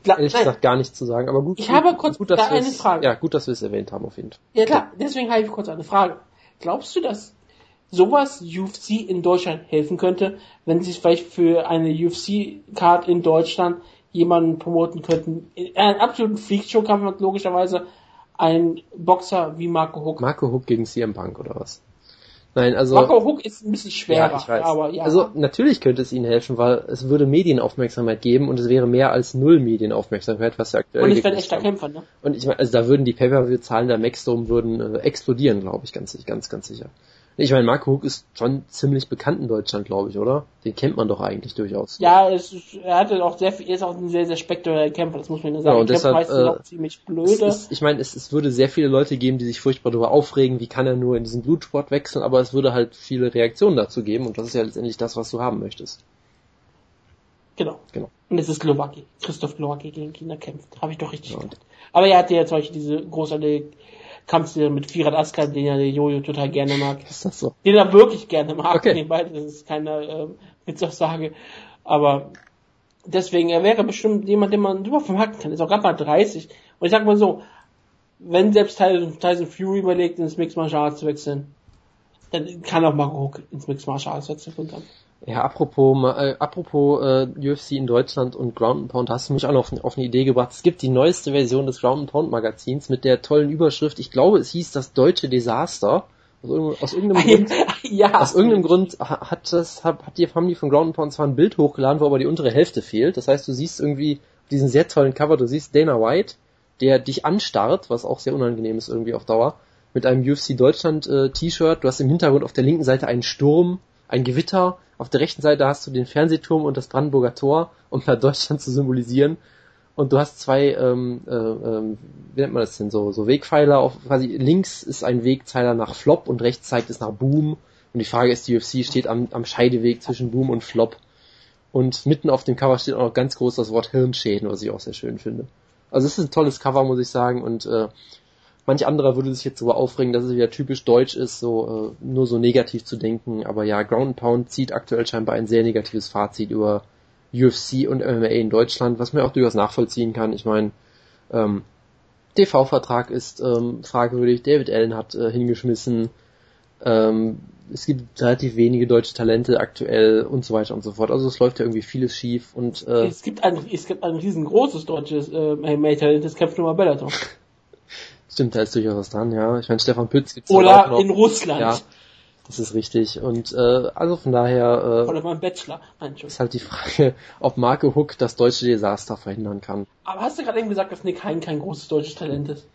ehrlich nein, gesagt gar nichts zu sagen, aber gut. Ich gut, habe kurz gut, dass da wir eine es- Frage. Ja, gut, dass wir es erwähnt haben, auf jeden Fall. Ja klar, deswegen habe ich kurz eine Frage. Glaubst du, dass sowas UFC in Deutschland helfen könnte, wenn sie vielleicht für eine UFC-Card in Deutschland jemanden promoten könnten? In einem absoluten Freakshow-Kampf logischerweise ein Boxer wie Marco Huck. Marco Hook gegen CM Punk oder was? Nein, also. Marco Huck ist ein bisschen schwerer, ja, ich aber ja. Also natürlich könnte es ihnen helfen, weil es würde Medienaufmerksamkeit geben und es wäre mehr als null Medienaufmerksamkeit, was ja aktuell und ein gekriegt echter. Kämpfer, ne? Und ich meine, also da würden die Pay-Per-View-Zahlen der Maxdome würden äh, explodieren, glaube ich, ganz, ganz, ganz sicher. Ich meine, Marco Hook ist schon ziemlich bekannt in Deutschland, glaube ich, oder? Den kennt man doch eigentlich durchaus. Ja, es, er hatte auch sehr viel, ist auch ein sehr, sehr spektakulärer Kämpfer, das muss man ja sagen. Ja, und deshalb, äh, auch ziemlich blöde. ist, ich meine, es, es würde sehr viele Leute geben, die sich furchtbar darüber aufregen, wie kann er nur in diesen Blutsport wechseln, aber es würde halt viele Reaktionen dazu geben und das ist ja letztendlich das, was du haben möchtest. Genau. Genau. Und es ist Glowacki. Christoph Glowacki gegen China kämpft. Habe ich doch richtig Ja. gemacht. Aber er hatte ja Beispiel diese großartige Kampfserie mit Firat Askan, den ja der Jojo total gerne mag. Ist das so? Den er wirklich gerne mag. Okay. Nebenbei, das ist keine ähm, Witzaussage. Aber deswegen, er wäre bestimmt jemand, den man super vermarkten kann. Ist auch gerade mal 30. Und ich sag mal so, wenn selbst Tyson, Tyson Fury überlegt, ins Mixed Martial Arts zu wechseln, dann kann auch Marco Hook ins Mixed Martial Arts wechseln. für den Kampf. Ja, apropos, äh, apropos äh, UFC in Deutschland und Ground and Pound, hast du mich auch noch auf, auf eine Idee gebracht. Es gibt die neueste Version des Ground and Pound Magazins mit der tollen Überschrift, ich glaube, es hieß das deutsche Desaster. Aus irgendeinem, aus irgendeinem Grund, ja. aus irgendeinem Grund ha- hat das, hat, hat die, haben die von Ground and Pound zwar ein Bild hochgeladen, wo aber die untere Hälfte fehlt. Das heißt, du siehst irgendwie auf diesem sehr tollen Cover, du siehst Dana White, der dich anstarrt, was auch sehr unangenehm ist irgendwie auf Dauer. mit einem UFC Deutschland äh, T-Shirt. Du hast im Hintergrund auf der linken Seite einen Sturm, ein Gewitter. Auf der rechten Seite hast du den Fernsehturm und das Brandenburger Tor, um da Deutschland zu symbolisieren. Und du hast zwei, ähm, äh, ähm, wie nennt man das denn so, so Wegpfeiler. Auf, quasi links ist ein Wegzeiler nach Flop und rechts zeigt es nach Boom. Und die Frage ist, die UFC steht am, am Scheideweg zwischen Boom und Flop. Und mitten auf dem Cover steht auch noch ganz groß das Wort Hirnschäden, was ich auch sehr schön finde. Also es ist ein tolles Cover, muss ich sagen. Und äh, manch anderer würde sich jetzt sogar aufregen, dass es wieder typisch deutsch ist, so äh, nur so negativ zu denken. Aber ja, Ground Pound zieht aktuell scheinbar ein sehr negatives Fazit über UFC und MMA in Deutschland, was man auch durchaus nachvollziehen kann. Ich meine, ähm, TV-Vertrag ist ähm, fragwürdig, David Allen hat äh, hingeschmissen, ähm, es gibt relativ wenige deutsche Talente aktuell und so weiter und so fort. Also es läuft ja irgendwie vieles schief und äh, es gibt ein es gibt ein riesengroßes deutsches äh, MMA-Talent, das kämpft nur mal Bellator. Stimmt, da ist durchaus was dran, ja. Ich meine, Stefan Pütz gibt's Oder auch noch. in Russland. Ja, das ist richtig. Und äh, also von daher äh, Oder mein Bachelor. Nein, ist halt die Frage, ob Marke Hook das deutsche Desaster verhindern kann. Aber hast du gerade eben gesagt, dass Nick Hein kein großes deutsches Talent ist?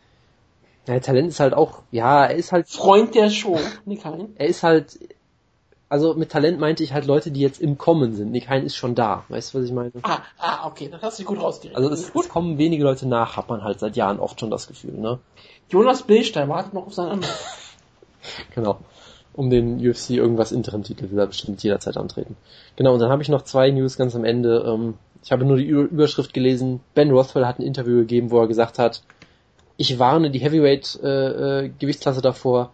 Ja, Talent ist halt auch, ja, er ist halt. Freund der Show, Nick Hein. Er ist halt, also mit Talent meinte ich halt Leute, die jetzt im Kommen sind. Nick Hein ist schon da. Weißt du, was ich meine? Ah, ah, okay, das hast du gut rausgerechnet. Also es, es, kommen wenige Leute nach, hat man halt seit Jahren oft schon das Gefühl, ne? Jonas Billstein wartet noch auf seinen Anruf. genau um den UFC irgendwas Interim-Titel will er bestimmt jederzeit antreten. Genau, und dann habe ich noch zwei News ganz am Ende. Ähm, ich habe nur die Überschrift gelesen. Ben Rothwell hat ein Interview gegeben, wo er gesagt hat, ich warne die Heavyweight-Gewichtsklasse äh, äh, davor,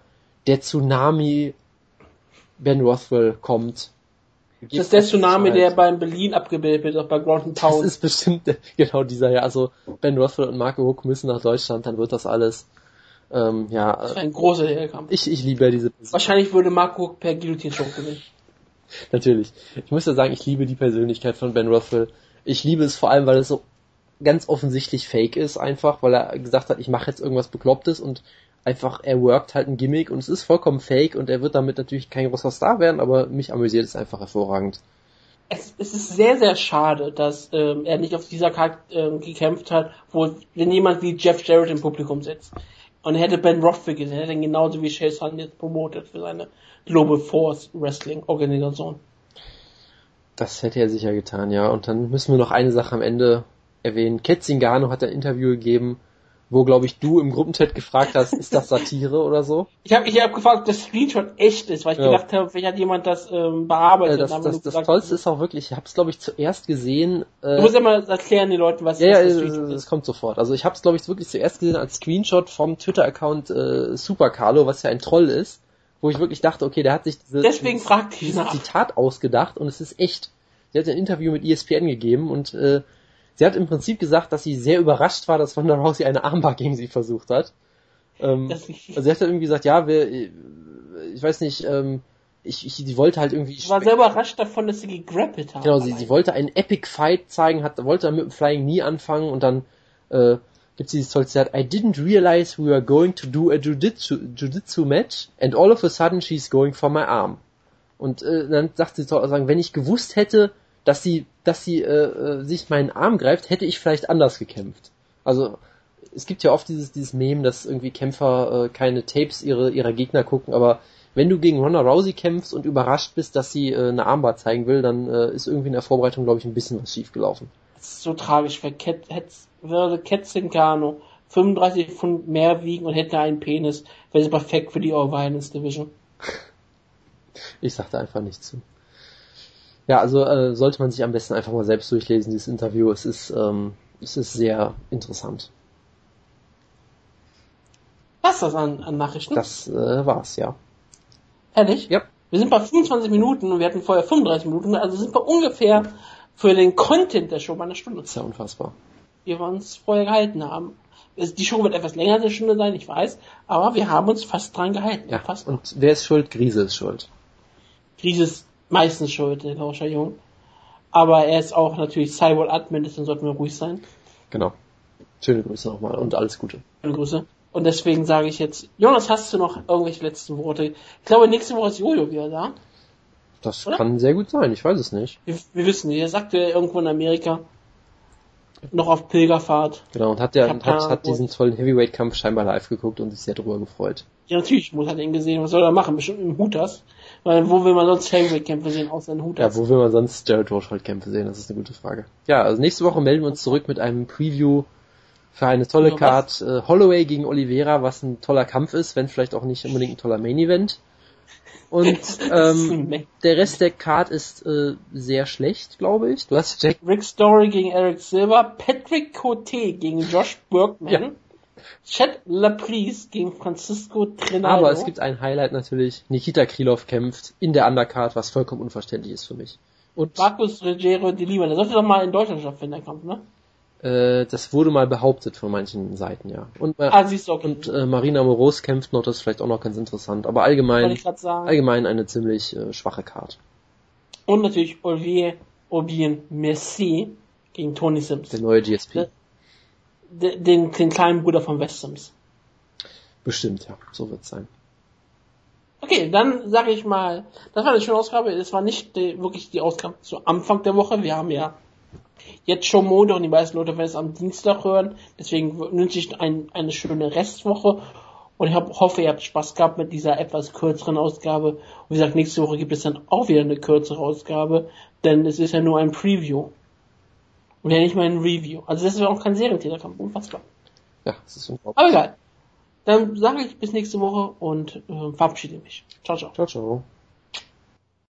der Tsunami Ben Rothwell kommt. Das ist der Tsunami, der beim Berlin abgebildet wird, auch bei Ground Town. Das ist bestimmt genau dieser, ja. Also Ben Rothwell und Marco Hook müssen nach Deutschland, dann wird das alles. Ähm, ja, das wäre ein großer Herkampf. Ich, ich liebe diese Person. Wahrscheinlich würde Marco per Guillotine-Show gewinnen. Natürlich. Ich muss ja sagen, ich liebe die Persönlichkeit von Ben Rothwell. Ich liebe es vor allem, weil es so ganz offensichtlich fake ist einfach, weil er gesagt hat, ich mache jetzt irgendwas Beklopptes und einfach, er workt halt ein Gimmick und es ist vollkommen fake und er wird damit natürlich kein großer Star werden, aber mich amüsiert es einfach hervorragend. Es, es ist sehr, sehr schade, dass ähm, er nicht auf dieser Karte ähm, gekämpft hat, wo wenn jemand wie Jeff Jarrett im Publikum sitzt. Und er hätte Ben Rothwell gesehen, er hätte ihn genauso wie Chase Hunt jetzt promotet für seine Global Force Wrestling Organisation. Das hätte er sicher getan, ja. Und dann müssen wir noch eine Sache am Ende erwähnen. Ketzingano hat ein Interview gegeben, wo, glaube ich, du im Gruppenchat gefragt hast, ist das Satire oder so? Ich habe ich hab gefragt, ob das Screenshot echt ist, weil ich ja. gedacht habe, vielleicht hat jemand das ähm, bearbeitet. Äh, das, das, das gesagt, Tollste ist auch wirklich, ich habe es, glaube ich, zuerst gesehen. Äh, du musst ja mal erklären den Leuten, was ja, das, das, das kommt sofort. Also ich habe es, glaube ich, wirklich zuerst gesehen als Screenshot vom Twitter-Account äh, Super Carlo, was ja ein Troll ist, wo ich wirklich dachte, okay, der hat sich diese, Deswegen fragt dieses Zitat ausgedacht und es ist echt. Sie hat ein Interview mit ESPN gegeben und äh, Sie hat im Prinzip gesagt, dass sie sehr überrascht war, dass Ronda Rousey eine Armbar gegen sie versucht hat. Ähm, also sie hat dann irgendwie gesagt, ja, wir, ich weiß nicht, ähm, ich, ich, sie wollte halt irgendwie. Ich war sehr überrascht davon, dass sie gegrappelt hat. Genau, sie, sie wollte einen Epic Fight zeigen, hat, wollte dann mit dem Flying nie anfangen und dann äh, gibt sie dieses tolle Zitat, I didn't realize we were going to do a Jiu-Jitsu Jiu match and all of a sudden she's going for my arm. Und äh, dann sagt sie sagen, wenn ich gewusst hätte, dass sie, dass sie äh, äh, sich meinen Arm greift, hätte ich vielleicht anders gekämpft. Also es gibt ja oft dieses, dieses Meme, dass irgendwie Kämpfer äh, keine Tapes ihre, ihrer Gegner gucken, aber wenn du gegen Ronda Rousey kämpfst und überrascht bist, dass sie äh, eine Armbar zeigen will, dann äh, ist irgendwie in der Vorbereitung, glaube ich, ein bisschen was schief gelaufen. Das ist so tragisch, weil Ket, würde Ketzinkano 35 Pfund mehr wiegen und hätte einen Penis, wäre sie perfekt für die All Violence Division. Ich sagte einfach nicht zu. Ja, also äh, sollte man sich am besten einfach mal selbst durchlesen, dieses Interview. Es ist, ähm, es ist sehr interessant. Was ist das an, an Nachrichten? Das äh, war's, ja. Ehrlich? Ja. Wir sind bei 25 Minuten und wir hatten vorher 35 Minuten, also sind wir ungefähr für den Content der Show bei einer Stunde. Das ist ja unfassbar. Wir uns vorher gehalten haben. Die Show wird etwas länger als eine Stunde sein, ich weiß, aber wir haben uns fast dran gehalten. Ja, fast und wer ist schuld? Grise ist schuld. Grise ist meistens schuld, der Lauscher Jung. Aber er ist auch natürlich Cyborg Admin, deswegen sollten wir ruhig sein. Genau. Schöne Grüße nochmal und alles Gute. Schöne Grüße. Und deswegen sage ich jetzt, Jonas, hast du noch irgendwelche letzten Worte? Ich glaube, nächste Woche ist Jojo wieder da. Das Oder? kann sehr gut sein, ich weiß es nicht. Wir, wir wissen nicht, er sagte irgendwo in Amerika. noch auf Pilgerfahrt. Genau, und hat, der, hat, hat diesen tollen Heavyweight-Kampf scheinbar live geguckt und sich sehr drüber gefreut. Ja, natürlich, muss er den gesehen. Was soll er machen? Bestimmt im Hutas. Weil wo will man sonst Heavyweight-Kämpfe sehen, außer in Hutas? Ja, wo will man sonst Jared Rochold-Kämpfe sehen? Das ist eine gute Frage. Ja, also nächste Woche melden wir uns zurück mit einem Preview für eine tolle Card. Äh, Holloway gegen Oliveira, was ein toller Kampf ist, wenn vielleicht auch nicht unbedingt ein toller Main-Event. Und ähm, der Rest der Card ist äh, sehr schlecht, glaube ich. Du hast Jack Rick Story gegen Eric Silver, Patrick Cote gegen Josh Burkman, ja. Chad Laprise gegen Francisco Trinaldo. Aber es gibt ein Highlight natürlich. Nikita Krylov kämpft in der Undercard, was vollkommen unverständlich ist für mich. Und Markus Ruggiero de Lima, der sollte doch mal in Deutschland stattfinden, der Kampf, ne? Äh, das wurde mal behauptet von manchen Seiten, ja. Und, äh, ah, siehst du, okay. und äh, Marina Moros kämpft noch, das ist vielleicht auch noch ganz interessant. Aber allgemein, allgemein eine ziemlich äh, schwache Karte. Und natürlich Olivier Aubin Merci gegen Tony Sims. Der neue GSP. Den, den, kleinen Bruder von West Sims. Bestimmt, ja. So wird's sein. Okay, dann sage ich mal, das war eine schöne Ausgabe. Es war nicht die, wirklich die Ausgabe zu Anfang der Woche. Wir haben ja jetzt schon Montag und die meisten Leute werden es am Dienstag hören. Deswegen wünsche ich ein, eine schöne Restwoche und ich hab, hoffe, ihr habt Spaß gehabt mit dieser etwas kürzeren Ausgabe. Und wie gesagt, nächste Woche gibt es dann auch wieder eine kürzere Ausgabe, denn es ist ja nur ein Preview. Und ja nicht mal ein Review. Also das ist ja auch kein Serientäterkampf, unfassbar. Ja, das ist unglaublich. Aber egal. Dann sage ich bis nächste Woche und äh, verabschiede mich. Ciao, ciao. Ciao, ciao.